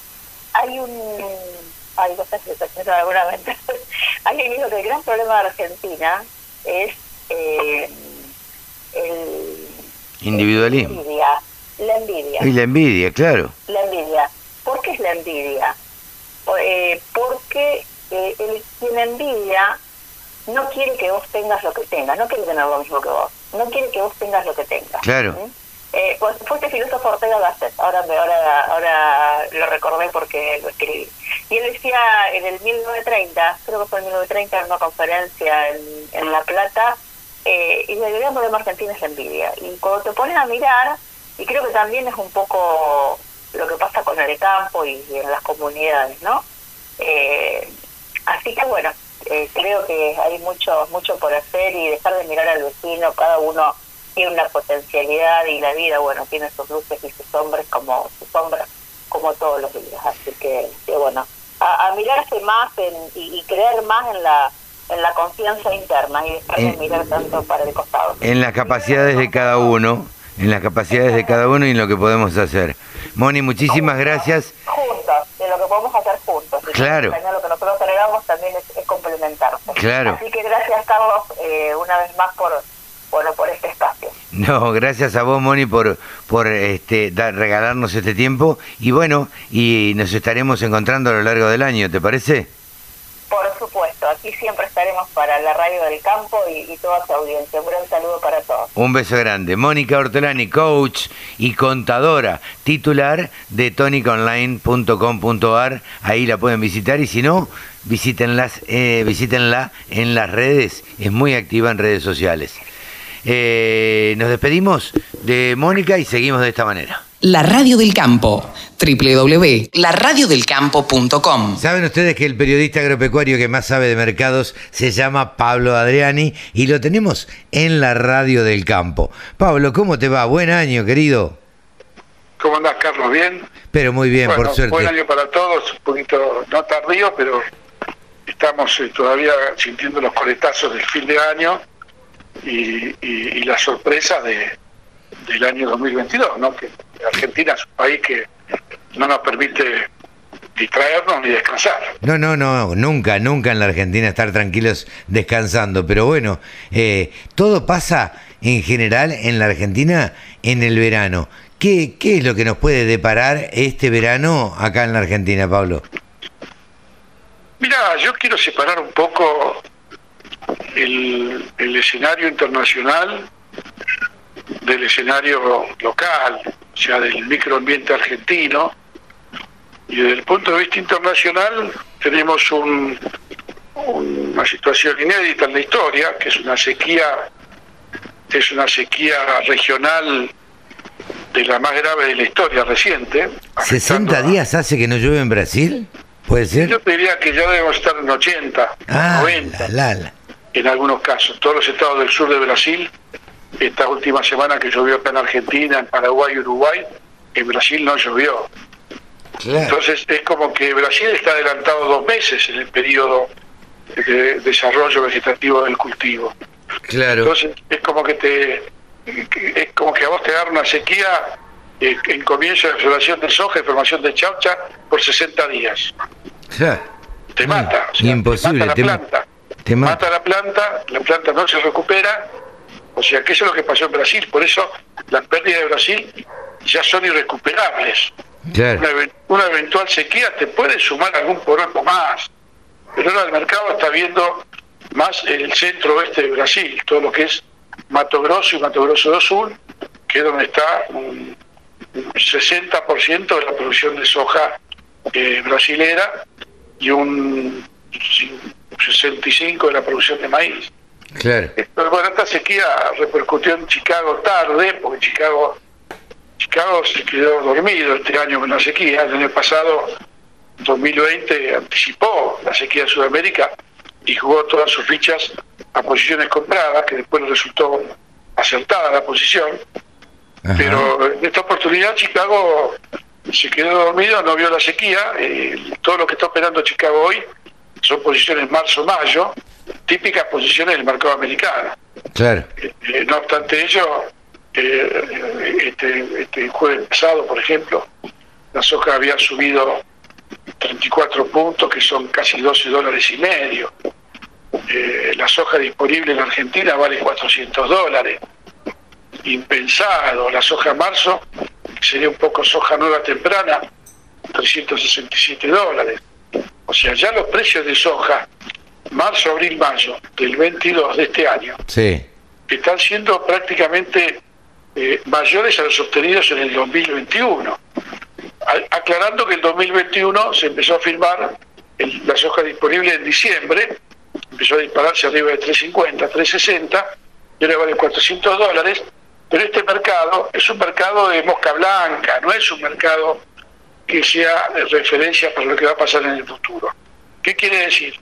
hay un. Hay cosas que se seguramente. Alguien dijo que el gran problema de Argentina es eh, el. Individualismo. La envidia. La envidia. Y la envidia, claro. La envidia. ¿Por qué es la envidia? Eh, porque eh, el quien envidia no quiere que vos tengas lo que tengas, no quiere tener lo mismo que vos, no quiere que vos tengas lo que tengas. Claro. ¿Mm? Eh, pues, fue este filósofo Ortega Gasset, ahora, me, ahora, ahora lo recordé porque lo escribí. Y él decía en el 1930, creo que fue en 1930, en una conferencia en, en La Plata, eh, y el gran problema argentino es la envidia. Y cuando te pones a mirar, y creo que también es un poco lo que pasa con el campo y, en las comunidades, ¿no? Eh, así que bueno, eh, creo que hay mucho mucho por hacer y dejar de mirar al vecino, cada uno tiene una potencialidad y la vida, bueno, tiene sus luces y sus sombras como sus sombras como todos los días, así que, bueno, a, mirarse más en, y creer más en la en la confianza interna y dejar de Eh, mirar tanto para el costado. en las capacidades de cada uno, en las capacidades de cada uno y en lo que podemos hacer. Moni, muchísimas gracias. Juntos, de lo que podemos hacer juntos. Y Claro. también lo que nosotros tenemos hagamos también es, complementarse. Claro. Así que gracias, Carlos, eh, una vez más por, bueno, por este espacio. No, gracias a vos, Moni, por, por este, dar, regalarnos este tiempo. Y bueno, y nos estaremos encontrando a lo largo del año, ¿te parece? Por supuesto, aquí siempre estaremos para la radio del campo y, toda su audiencia. Un gran saludo para todos. Un beso grande. Mónica Ortolani, coach y contadora, titular de tonicaonline.com.ar. Ahí la pueden visitar y si no, visítenlas, eh, visítenla en las redes. Es muy activa en redes sociales. Eh, nos despedimos de Mónica y seguimos de esta manera. La Radio del Campo, www.laradiodelcampo.com. Saben ustedes que el periodista agropecuario que más sabe de mercados se llama Pablo Adriani y lo tenemos en la Radio del Campo. Pablo, ¿cómo te va? Buen año, querido. ¿Cómo andás, Carlos? ¿Bien? Pero muy bien, por suerte. Buen año para todos, un poquito no tardío, pero estamos eh, todavía sintiendo los coletazos del fin de año y, y, la sorpresa de, del año 2022, ¿no? que Argentina es un país que no nos permite distraernos ni descansar. No, no, no, nunca, nunca en la Argentina estar tranquilos descansando, pero bueno, eh, todo pasa en general en la Argentina en el verano. ¿Qué, ¿Qué es lo que nos puede deparar este verano acá en la Argentina, Pablo? Mira, yo quiero separar un poco el, el escenario internacional del escenario local, o sea, del microambiente argentino. Y desde el punto de vista internacional tenemos un, una situación inédita en la historia, que es una sequía, es una sequía regional de la más grave de la historia reciente. ¿60 días hace que no llueve en Brasil? ¿Puede ser? Yo diría que ya debemos estar en 80, 90, ah, en algunos casos. Todos los estados del sur de Brasil esta última semana que llovió acá en Argentina, en Paraguay y Uruguay, en Brasil no llovió. Entonces es como que Brasil está adelantado dos meses en el periodo de desarrollo vegetativo del cultivo. Claro. Entonces es como que te es como que a vos te agarra una sequía eh, en comienzo de floración de soja y formación de chaucha por 60 días. Te mata, imposible, te mata la planta. Te mata la planta, la planta no se recupera o sea, que eso es lo que pasó en Brasil. Por eso las pérdidas de Brasil ya son irrecuperables. Una, eventual sequía te puede sumar algún poroto más. Pero ahora el mercado está viendo más el centro oeste de Brasil, todo lo que es Mato Grosso y Mato Grosso do Sul, que es donde está un, 60% de la producción de soja eh, brasilera y un 65% de la producción de maíz. Claro. Bueno, esta sequía repercutió en Chicago tarde, porque Chicago Chicago se quedó dormido este año con la sequía. El año pasado, 2020, anticipó la sequía de Sudamérica y jugó todas sus fichas a posiciones compradas, que después resultó acertada la posición. Pero en esta oportunidad Chicago se quedó dormido, no vio la sequía. Eh, todo lo que está operando Chicago hoy son posiciones marzo-mayo típicas posiciones del mercado americano. Claro. Eh, no obstante ello, eh, este, este jueves pasado, por ejemplo, la soja había subido 34 puntos, que son casi 12 dólares y medio. Eh, la soja disponible en Argentina vale 400 dólares. Impensado. La soja marzo, sería un poco soja nueva temprana, 367 dólares. O sea, ya los precios de soja marzo, abril, mayo del 22 de este año, sí. están siendo prácticamente eh, mayores a los obtenidos en el 2021. aclarando que el 2021 se empezó a firmar la soja disponible en diciembre, empezó a dispararse arriba de 350, 360, y ahora vale 400 dólares, pero este mercado es un mercado de mosca blanca, no es un mercado que sea referencia para lo que va a pasar en el futuro. ¿Qué quiere decir?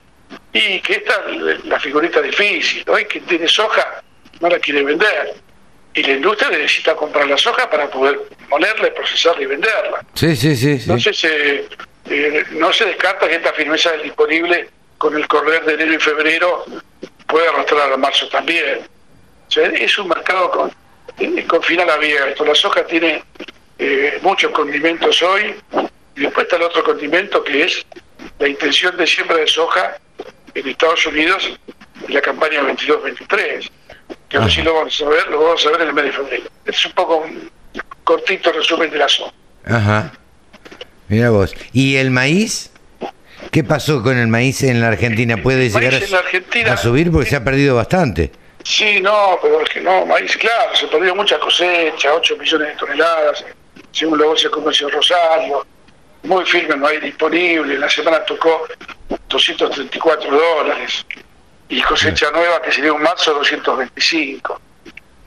y que esta la figurita difícil, hoy quien tiene soja no la quiere vender y la industria necesita comprar la soja para poder molerla, procesarla y venderla. Sí, sí, sí. Entonces eh, eh, no se descarta que esta firmeza disponible con el correr de enero y febrero puede arrastrar a marzo también. es un mercado con, eh, con final abierto. La soja tiene muchos condimentos hoy y después está el otro condimento que es la intención de siembra de soja en Estados Unidos en la campaña 22-23, que ahora sí lo vamos a ver, lo vamos a ver en el mes de febrero. Es un poco un cortito resumen de la soja. Ajá. Mira vos. ¿Y el maíz? ¿Qué pasó con el maíz en la Argentina? ¿Puede llegar Argentina- a, a subir? Porque se ha perdido bastante. Sí, no, pero es que no, maíz, claro, se perdió mucha cosecha, 8 millones de toneladas, según la bolsa de comercio Rosario, muy firme el maíz disponible, la semana tocó 234 dólares, y cosecha nueva que sería un marzo 225.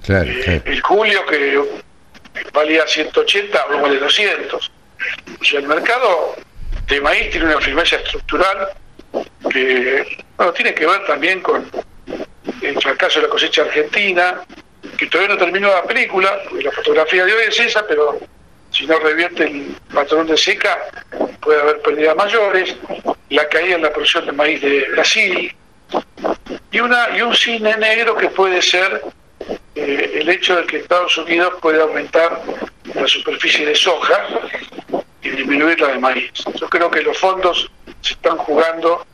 Claro, claro. El julio que valía 180, ahora vale 200. O sea, el mercado de maíz tiene una firmeza estructural que bueno, tiene que ver también con el fracaso de la cosecha argentina, que todavía no terminó la película, porque la fotografía de hoy es esa, pero si no revierte el patrón de seca, puede haber pérdidas mayores, la caída en la producción de maíz de Brasil, y, una, y un cine negro que puede ser eh, el hecho de que Estados Unidos puede aumentar la superficie de soja y disminuir la de maíz. Yo creo que los fondos se están jugando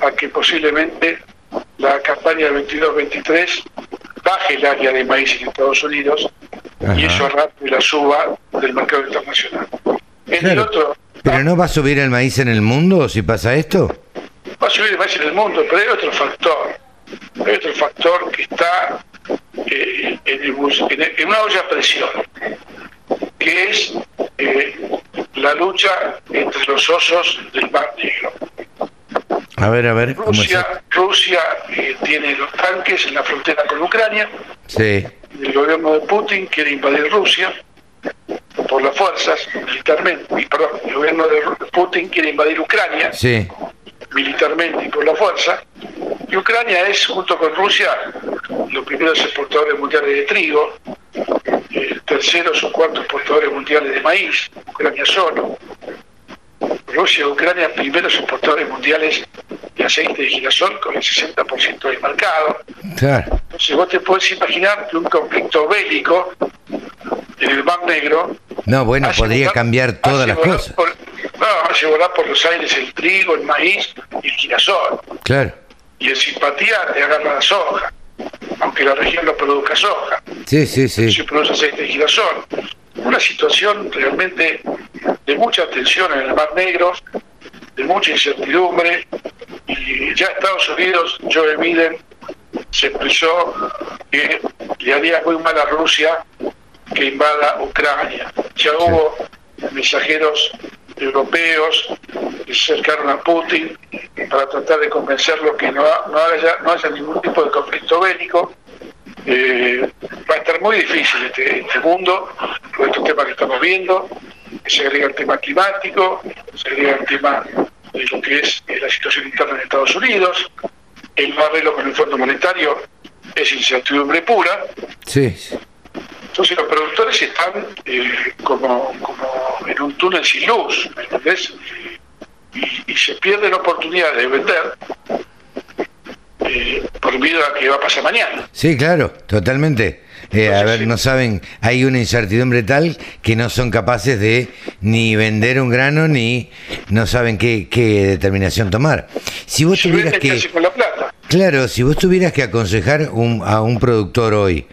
a que posiblemente la campaña del 22-23 baje el área de maíz en Estados Unidos y eso arrastre la suba del mercado internacional. En el Claro. otro, ¿Pero no va a subir el maíz en el mundo si pasa esto? va a subir el maíz en el mundo, pero hay otro factor. Hay otro factor que está eh, en, el en una olla a presión, que es eh, la lucha entre los osos del Mar Negro. A ver, a ver. Rusia, Rusia eh, tiene los tanques en la frontera con Ucrania, Sí, el gobierno de Putin quiere invadir Rusia por las fuerzas militarmente, perdón, el gobierno de Putin quiere invadir Ucrania sí, militarmente y por la fuerza. Y Ucrania es, junto con Rusia, los primeros exportadores mundiales de trigo, eh, terceros o cuartos exportadores mundiales de maíz, Ucrania solo. Rusia y Ucrania, primeros exportadores mundiales de aceite de girasol con el 60% del mercado. claro. Entonces vos te podés imaginar que un conflicto bélico en el Mar Negro No, bueno, podría volar- cambiar todas las cosas. por- no, hace volar por los aires el trigo, el maíz y el girasol. Claro. Y en simpatía te agarra la soja, aunque la región no produzca soja, Sí, sí, sí. se produce aceite de girasol. Una situación realmente de mucha tensión en el Mar Negro, de mucha incertidumbre, y ya Estados Unidos, Joe Biden, se expresó que le haría muy mal a Rusia que invada Ucrania. Ya hubo mensajeros europeos que se acercaron a Putin para tratar de convencerlo que no, no haya, no haya ningún tipo de conflicto bélico. Eh, va a estar muy difícil este, este mundo, por estos temas que estamos viendo. Se agrega el tema climático, se agrega el tema de lo que es eh, la situación interna en Estados Unidos, el no arreglo con el Fondo Monetario es incertidumbre pura. Sí. Entonces los productores están eh, como, como en un túnel sin luz, ¿me entendés? Y, y se pierden oportunidades de vender por miedo a que va a pasar mañana. Sí, claro, totalmente. Eh, a ver, no saben, hay una incertidumbre tal que no son capaces de ni vender un grano ni no saben qué, qué determinación tomar. Si vos Si tuvieras ¿qué que, hace con la plata? claro, si vos tuvieras que aconsejar un- a un productor hoy,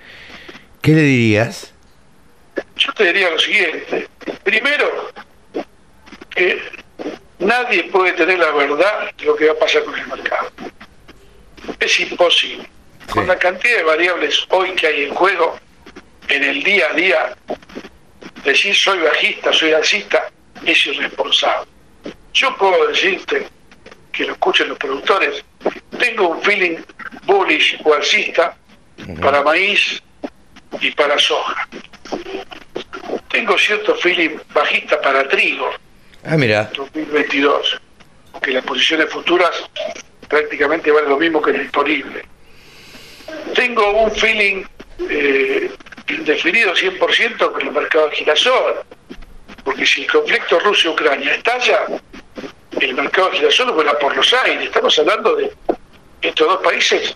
¿qué le dirías? Yo te diría lo siguiente. Primero, que nadie puede tener la verdad de lo que va a pasar con el mercado. Es imposible. Con la cantidad de variables hoy que hay en juego, en el día a día, decir soy bajista, soy alcista, es irresponsable. Yo puedo decirte, que lo escuchen los productores, tengo un feeling bullish o alcista para maíz y para soja. Tengo cierto feeling bajista para trigo Ah, mira, 2022, que las posiciones futuras prácticamente valen lo mismo que el disponible. Tengo un feeling eh, indefinido 100% con el mercado de girasol, porque si el conflicto Rusia-Ucrania estalla, el mercado de girasol vuela por los aires. Estamos hablando de estos dos países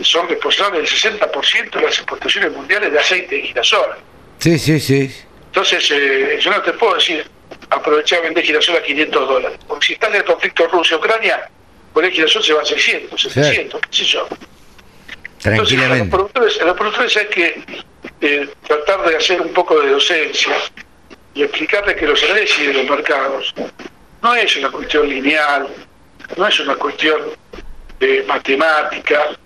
son responsables del 60% de las exportaciones mundiales de aceite de girasol. sí, sí, sí. Entonces, eh, yo no te puedo decir, aprovechar vender girasol a 500 dólares. Porque si está en el conflicto Rusia-Ucrania, por el girasol se va a 600, 700, qué sé yo. Entonces, a los productores, a los productores hay que eh, tratar de hacer un poco de docencia y explicarles que los análisis de los mercados no es una cuestión lineal, no es una cuestión de matemática,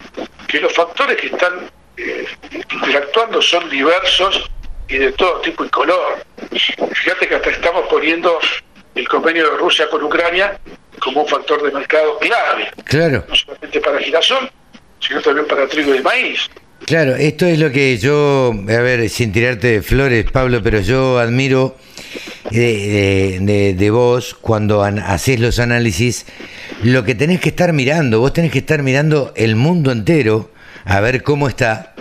que los factores que están eh, interactuando son diversos y de todo tipo y color. Fíjate que hasta estamos poniendo el convenio de Rusia con Ucrania como un factor de mercado clave, Claro. no solamente para girasol, sino también para trigo y maíz. Claro, esto es lo que yo, a ver, sin tirarte flores, Pablo, pero yo admiro de, de- de- de vos cuando an- haces los análisis, lo que tenés que estar mirando, vos tenés que estar mirando el mundo entero a ver cómo está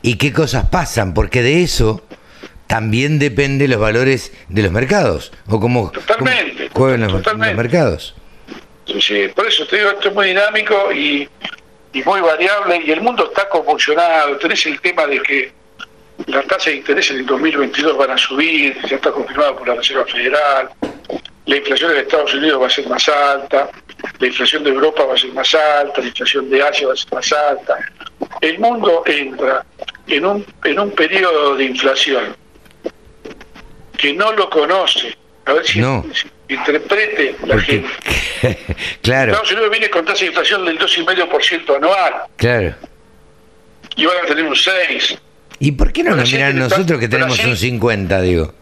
y qué cosas pasan, porque de eso también depende los valores de los mercados, o cómo, Totalmente, cómo juegan los, totalmente. los mercados. Por eso te digo, esto es muy dinámico y, y muy variable y el mundo está convulsionado. Tenés el tema de que las tasas de interés en el 2022 van a subir, ya está confirmado por la Reserva Federal, la inflación de Estados Unidos va a ser más alta, la inflación de Europa va a ser más alta, la inflación de Asia va a ser más alta. El mundo entra en un, en un periodo de inflación que no lo conoce. A ver si, No. si interprete la Porque, gente. claro, Estados Unidos viene con tasa de inflación del 2,5% anual claro. y van a tener un 6%. ¿Y por qué no nos miran nosotros que tenemos Brasil- un 50, digo?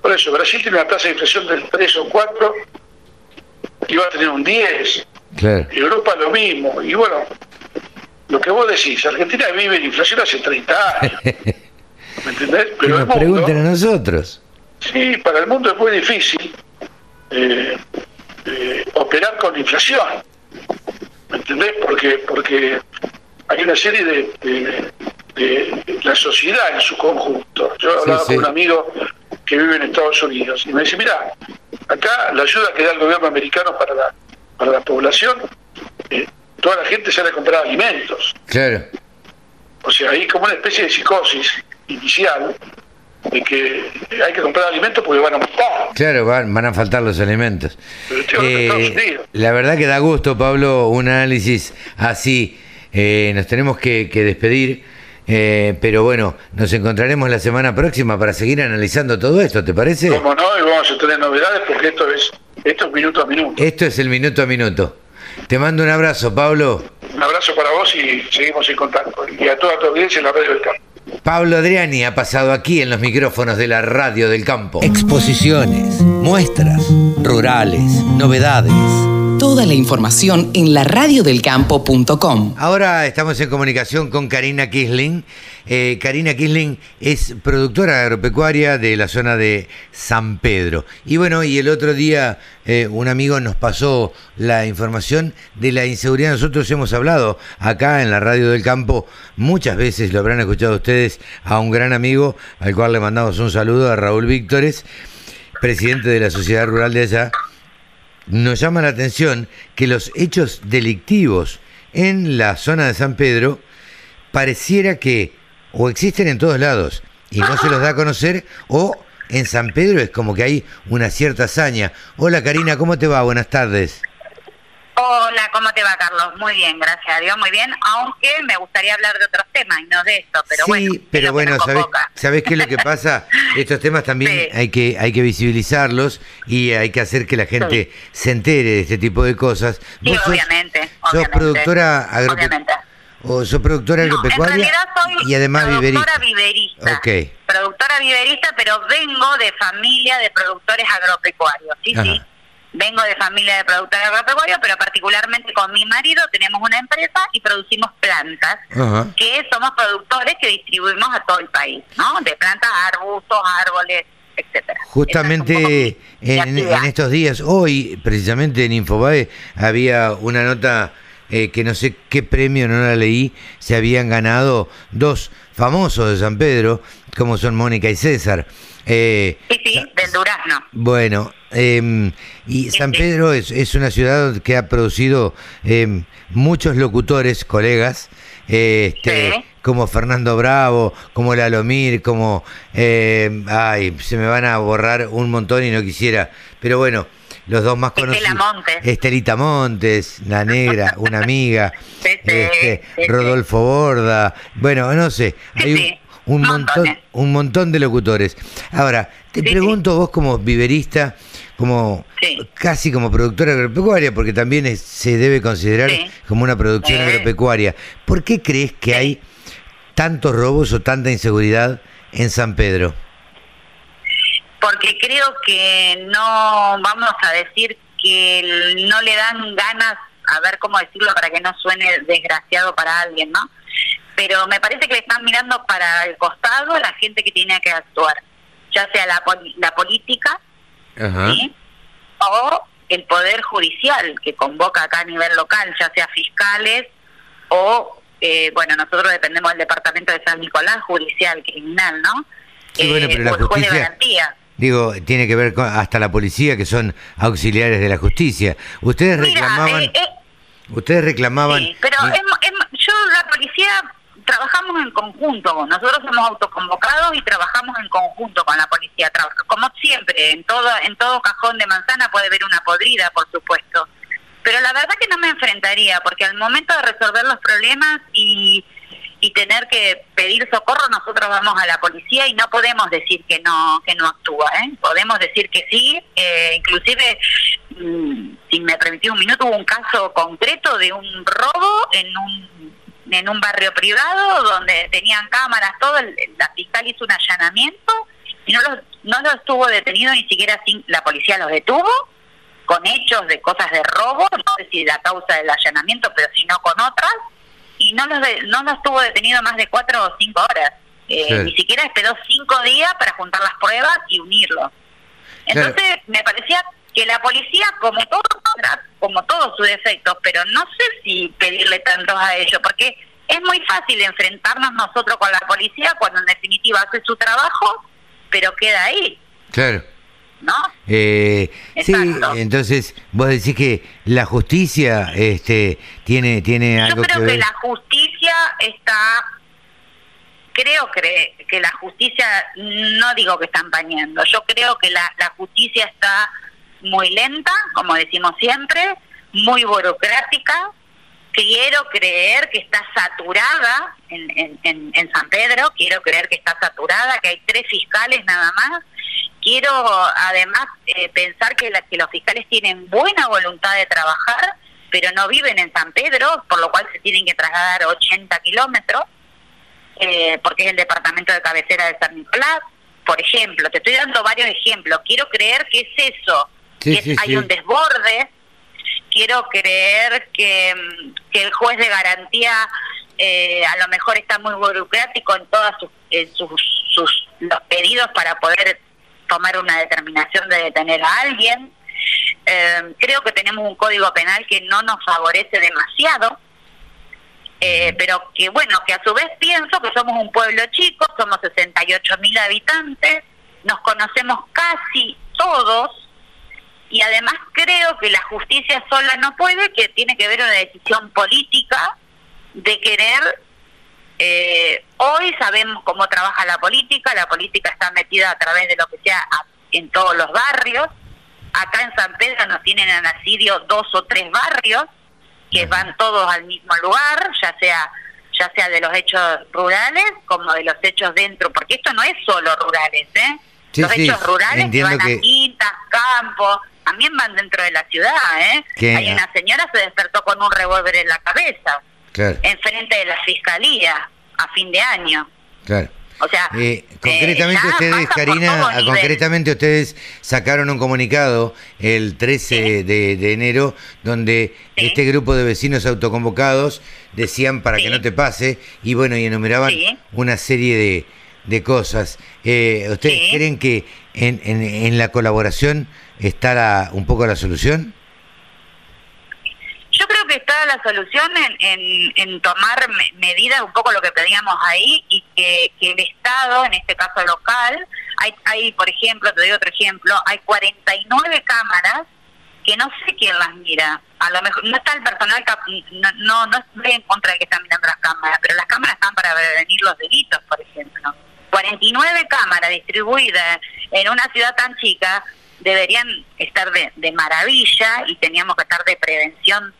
Por eso, Brasil tiene una tasa de inflación del 3 o 4 y va a tener un 10. Claro. Europa lo mismo. Y bueno, lo que vos decís, Argentina vive en inflación hace 30 años. ¿Me entendés? Que Pero el nos pregunten a nosotros. sí, para el mundo es muy difícil eh, eh, operar con inflación. ¿Me entendés? Porque, porque hay una serie de, de- de la sociedad en su conjunto. Yo hablaba sí. con un amigo que vive en Estados Unidos y me dice, mira, acá la ayuda que da el gobierno americano para la, para la población, eh, toda la gente sale a comprar alimentos. Claro. O sea, hay como una especie de psicosis inicial de que hay que comprar alimentos porque van a matar. Claro, van, van a faltar los alimentos. Pero Unidos. la verdad que da gusto, Pablo, un análisis así. Eh, nos tenemos que, que despedir, eh, pero bueno, nos encontraremos la semana próxima para seguir analizando todo esto, ¿te parece? Como no, y vamos a tener novedades porque esto es, esto es minuto a minuto. Esto es el minuto a minuto. Te mando un abrazo, Pablo. Un abrazo para vos y seguimos en contacto. Y a toda tu audiencia en la radio del campo. Pablo Adriani ha pasado aquí en los micrófonos de la Radio del Campo. Exposiciones, muestras, rurales, novedades. Toda la información en laradiodelcampo.com. Ahora estamos en comunicación con Karina Kisling. Eh, Karina Kisling es productora agropecuaria de la zona de San Pedro. Y bueno, y el otro día eh, un amigo nos pasó la información de la inseguridad. Nosotros hemos hablado acá en la radio del campo muchas veces, lo habrán escuchado ustedes, a un gran amigo al cual le mandamos un saludo, a Raúl Víctores, presidente de la Sociedad Rural de allá nos llama la atención que los hechos delictivos en la zona de San Pedro pareciera que o existen en todos lados y no se los da a conocer o en San Pedro es como que hay una cierta hazaña. Hola Karina, ¿cómo te va? Buenas tardes. Hola, ¿cómo te va, Carlos? Muy bien, gracias a Dios, muy bien. Aunque me gustaría hablar de otros temas y no de esto, pero sí, bueno. es pero bueno, ¿sabes. ¿sabes qué es lo que pasa? Estos temas también Sí. hay, que, hay que visibilizarlos y hay que hacer que la gente se entere de este tipo de cosas. Sí, Vos sos- obviamente. sos productora agrope- Obviamente. o sos productora No, en agropecuaria realidad soy y además productora viverista. viverista. Ok. Productora viverista, pero vengo de familia de productores agropecuarios. Sí, sí. Vengo de familia de productores agropecuarios, pero particularmente con mi marido tenemos una empresa y producimos plantas Ajá. que somos productores que distribuimos a todo el país, ¿no? De plantas, arbustos, árboles, etcétera. Justamente es en, en estos días, hoy precisamente en Infobae había una nota eh, que no sé qué premio, no la leí, se habían ganado dos famosos de San Pedro, como son Mónica y César. Eh, Sí, sí, del durazno. Bueno, em, y San Pedro es, es una ciudad que ha producido em, muchos locutores, colegas, este, Sí. como Fernando Bravo, como Lalomir, como, eh, ay, se me van a borrar un montón y no quisiera, pero bueno, los dos más Estela conocidos. Montes. Estelita Montes, la negra, una amiga, Sí, sí, este, sí. Rodolfo Borda, bueno, no sé, hay un, montón, un montón de locutores. Ahora, te Sí, pregunto vos como viverista, como Sí. casi como productora agropecuaria, porque también es- se debe considerar como una producción agropecuaria. ¿Por qué crees que hay tantos robos o tanta inseguridad en San Pedro? porque creo que no vamos a decir que no le dan ganas, a ver cómo decirlo para que no suene desgraciado para alguien, ¿no? Pero me parece que le están mirando para el costado la gente que tiene que actuar, ya sea la, poli- la política Ajá. ¿sí? o el poder judicial que convoca acá a nivel local, ya sea fiscales o, eh, bueno, nosotros dependemos del departamento de San Nicolás, judicial, criminal, ¿no? Sí, bueno, pero la o el juez de garantía. Digo, tiene que ver con hasta la policía, que son auxiliares de la justicia. Ustedes Mira, reclamaban, eh, eh, ustedes reclamaban. sí, pero eh, yo, la policía, trabajamos en conjunto. Nosotros somos autoconvocados y trabajamos en conjunto con la policía. Como siempre, en todo, en todo cajón de manzana puede haber una podrida, por supuesto. Pero la verdad que no me enfrentaría, porque al momento de resolver los problemas y, y tener que pedir socorro, nosotros vamos a la policía y no podemos decir que no que no actúa. ¿eh? Podemos decir que sí. eh, inclusive, mm, si me permitís un minuto, hubo un caso concreto de un robo en un en un barrio privado donde tenían cámaras, todo. el- la fiscal hizo un allanamiento y no los, no los estuvo detenido ni siquiera sin, la policía los detuvo con hechos de cosas de robo, no sé si la causa del allanamiento, pero si no con otras, y no los de- no los tuvo detenido más de cuatro o cinco horas. Eh, Sí. Ni siquiera esperó cinco días para juntar las pruebas y unirlos. Entonces me parecía que la policía, como todo, tendrá como todos sus defectos, pero no sé si pedirle tantos a ellos, porque es muy fácil enfrentarnos nosotros con la policía cuando en definitiva hace su trabajo, pero queda ahí, Claro. ¿no? Eh, sí, entonces vos decís que la justicia este, tiene, tiene Yo algo creo que que, ver. la justicia está, creo que, que la justicia, no digo que está empañando, yo creo que la, la justicia está muy lenta, como decimos siempre, muy burocrática. Quiero creer que está saturada en, en, San Pedro, quiero creer que está saturada, que hay tres fiscales nada más. Quiero además eh, pensar que los fiscales tienen buena voluntad de trabajar, pero no viven en San Pedro, por lo cual se tienen que trasladar 80 kilómetros, eh, porque es el departamento de cabecera de San Nicolás. Por ejemplo, te estoy dando varios ejemplos. Quiero creer que es eso, Sí, hay un desborde. Quiero creer que, mm, que el juez de garantía eh, a lo mejor está muy burocrático en sus, en sus, sus los pedidos para poder tomar una determinación de detener a alguien. Eh, creo que tenemos un código penal que no nos favorece demasiado, eh, pero que bueno, que a su vez pienso que somos un pueblo chico, somos 68 mil habitantes, nos conocemos casi todos y además creo que la justicia sola no puede, que tiene que ver una decisión política de querer eh, hoy sabemos cómo trabaja la política, la política está metida a través de lo que sea a- en todos los barrios. Acá en San Pedro nos tienen en asidio dos o tres barrios que van todos al mismo lugar, ya sea ya sea de los hechos rurales como de los hechos dentro, porque esto no es solo rurales, ¿eh? Sí, los sí, hechos rurales que van que- a quintas, campos, también van dentro de la ciudad, ¿eh? Hay una señora se despertó con un revólver en la cabeza Claro, enfrente de la fiscalía a fin de año. claro. O sea, Eh, concretamente ya ustedes, Karina, concretamente ustedes sacaron un comunicado el 13 de, de enero donde Sí. este grupo de vecinos autoconvocados decían para que no te pase y bueno, y enumeraban una serie de, de cosas. Eh, ¿Ustedes creen que en, en, en la colaboración está la- un poco la solución? Yo creo que está la solución en, en, tomar me- medidas, un poco lo que pedíamos ahí, y que, que el Estado, en este caso local, hay, hay, por ejemplo, te doy otro ejemplo, hay 49 cámaras que no sé quién las mira. A lo mejor no está el personal, no, no, no estoy en contra de que están mirando las cámaras, pero las cámaras están para prevenir los delitos, por ejemplo. 49 cámaras distribuidas en una ciudad tan chica deberían estar de, de maravilla y teníamos que estar de prevención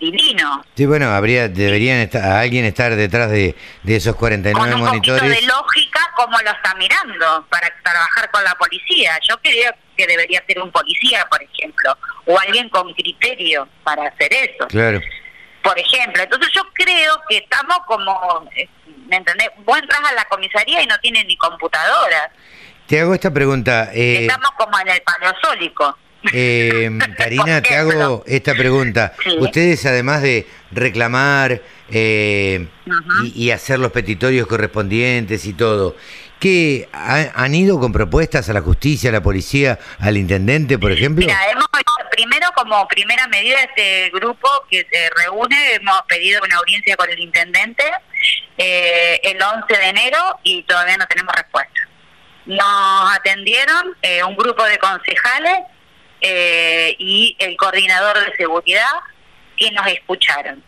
divino. Sí, bueno, habría, deberían estar, alguien estar detrás de, de esos 49 con un poquito monitores. de lógica como lo está mirando para trabajar con la policía. Yo creo que debería ser un policía, por ejemplo, o alguien con criterio para hacer eso. Claro. Por ejemplo, entonces yo creo que estamos como, eh, ¿me entendés? Vos entras a la comisaría y no tienen ni computadora. Te hago esta pregunta. eh, Estamos como en el paleozoico. Eh, Karina, te hago esta pregunta. Sí. Ustedes, además de reclamar eh, y, y hacer los petitorios correspondientes y todo, ¿qué ha- han ido con propuestas a la justicia, a la policía, al intendente, por ejemplo? Mira, hemos primero como primera medida este grupo que se reúne, hemos pedido una audiencia con el intendente eh, el 11 de enero y todavía no tenemos respuesta. Nos atendieron eh, un grupo de concejales eh, y el coordinador de seguridad que nos escucharon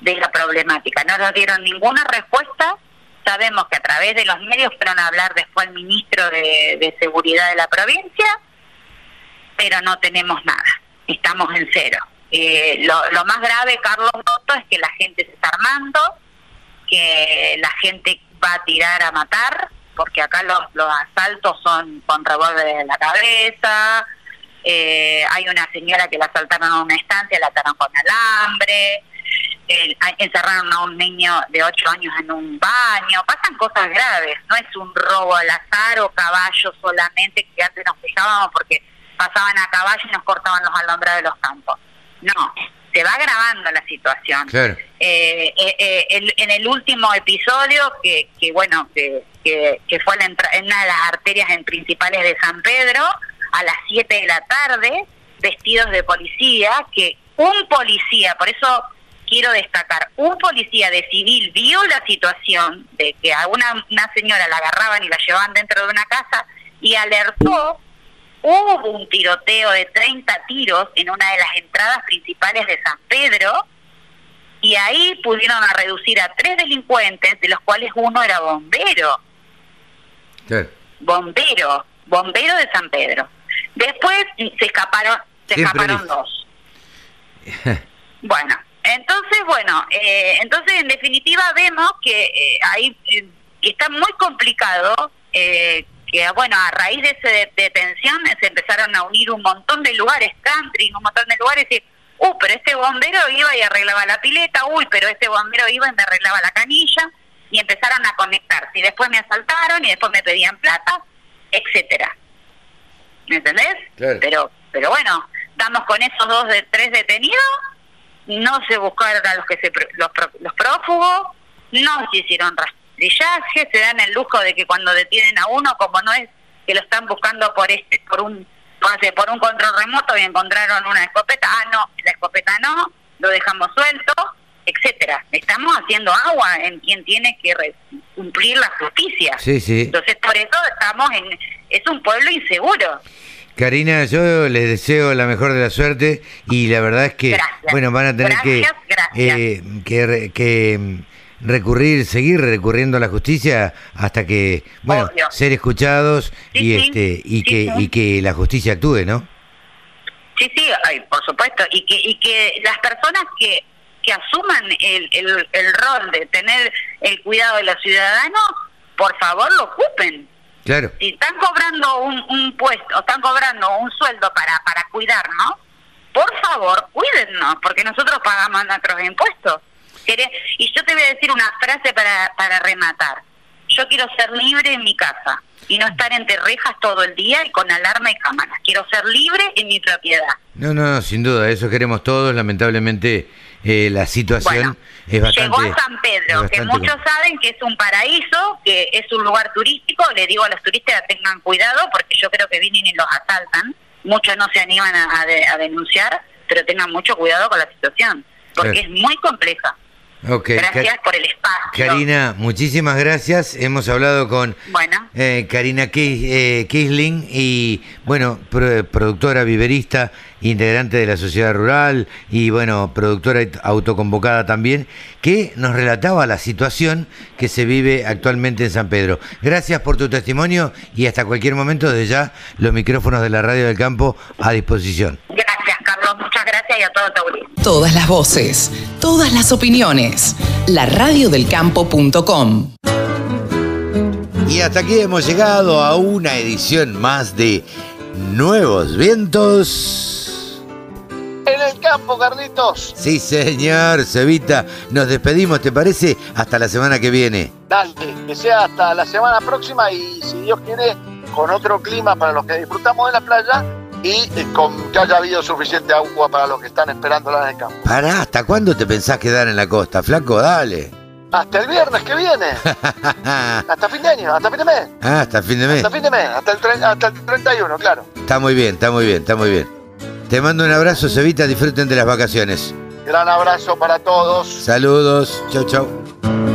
de la problemática. No nos dieron ninguna respuesta. Sabemos que a través de los medios fueron a hablar después el ministro de, Seguridad de la provincia, pero no tenemos nada. Estamos en cero. Eh, lo, lo más grave, Carlos Noto, es que la gente se está armando, que la gente va a tirar a matar, porque acá los, los asaltos son con revólver en la cabeza, eh, hay una señora que la asaltaron a una estancia, la ataron con alambre, encerraron a un niño de 8 años en un baño, pasan cosas graves, no es un robo al azar o caballo solamente que antes nos fijábamos porque pasaban a caballo y nos cortaban los alambrados de los campos. No, se va agravando la situación. Claro. Eh, eh, eh, el- en el último episodio, que, que bueno, que, que, que fue la entra- en una de las arterias en principales de San Pedro, a las 7 de la tarde, vestidos de policía, que un policía, por eso quiero destacar, un policía de civil vio la situación de que a una, una señora la agarraban y la llevaban dentro de una casa y alertó hubo un tiroteo de 30 tiros en una de las entradas principales de San Pedro y ahí pudieron a reducir a tres delincuentes, de los cuales uno era bombero, Claro. bombero, bombero de San Pedro. Después se escaparon, se Siempre escaparon dos. Bueno, entonces, bueno, eh, entonces en definitiva vemos que eh, ahí eh, está muy complicado, eh, que bueno, a raíz de esa de- detención se empezaron a unir un montón de lugares, country, un montón de lugares, y, uh, pero este bombero iba y arreglaba la pileta, uy, pero este bombero iba y me arreglaba la canilla, y empezaron a conectarse, y después me asaltaron, y después me pedían plata, etcétera. ¿Me entendés? Claro. Pero, pero bueno, estamos con esos dos de tres detenidos, no se buscaron a los que se los, los prófugos, no se hicieron se dan el lujo de que cuando detienen a uno, como no es que lo están buscando por este, por un, por, no sé, por un control remoto y encontraron una escopeta, ah no, la escopeta no, lo dejamos suelto, etcétera. Estamos haciendo agua en quien tiene que re- cumplir la justicia. Sí, sí. Entonces por eso estamos en, es un pueblo inseguro. Karina, yo les deseo la mejor de la suerte y la verdad es que, Gracias. bueno, van a tener Gracias, que, gracias. eh, que, que, mm, recurrir, seguir recurriendo a la justicia hasta que, bueno, Obvio. ser escuchados Sí, y este y Sí, que sí. y que la justicia actúe, ¿no? Sí, sí, ay, por supuesto. Y que, y que las personas que, que asuman el, el, el rol de tener el cuidado de los ciudadanos, por favor lo ocupen. Claro. Si están cobrando un, un puesto, están cobrando un sueldo para, para cuidarnos, por favor, cuídennos, porque nosotros pagamos nuestros impuestos. ¿Querés? Y yo te voy a decir una frase para, para rematar. Yo quiero ser libre en mi casa y no estar entre rejas todo el día y con alarma y cámaras. Quiero ser libre en mi propiedad. No, no, no, sin duda, eso queremos todos. Lamentablemente eh, la situación Bueno, es bastante. Llegó a San Pedro, que muchos saben que es un paraíso, que es un lugar turístico. Le digo a los turistas que tengan cuidado porque yo creo que vienen y los asaltan. Muchos no se animan a, a de- a denunciar, pero tengan mucho cuidado con la situación, porque es muy compleja. Ok, Gracias por el espacio. Karina, muchísimas gracias. Hemos hablado con Bueno, eh, Karina Kis- eh, Kisling y, bueno, pro- productora viverista, integrante de la sociedad rural y, bueno, productora aut- autoconvocada también, que nos relataba la situación que se vive actualmente en San Pedro. Gracias por tu testimonio y hasta cualquier momento, desde ya, los micrófonos de la Radio del Campo a disposición. gracias Carlos, muchas Todas las voces, todas las opiniones. La radiodelcampo.com. Y hasta aquí hemos llegado a una edición más de Nuevos Vientos. En el campo, Carlitos. Sí, señor, Cevita, nos despedimos, ¿te parece? Hasta la semana que viene. Dale, que sea hasta la semana próxima y si Dios quiere, con otro clima para los que disfrutamos de la playa y con que haya habido suficiente agua para los que están esperándola en el campo. Pará, ¿hasta cuándo te pensás quedar en la costa, flaco? Dale. Hasta el viernes que viene, hasta fin de año, hasta fin de mes, Ah, hasta fin de mes. hasta fin de mes, hasta el, hasta el 31, claro. Está muy bien, está muy bien, está muy bien. Te mando un abrazo, Cevita, disfruten de las vacaciones. Gran abrazo para todos. Saludos, chau, chau.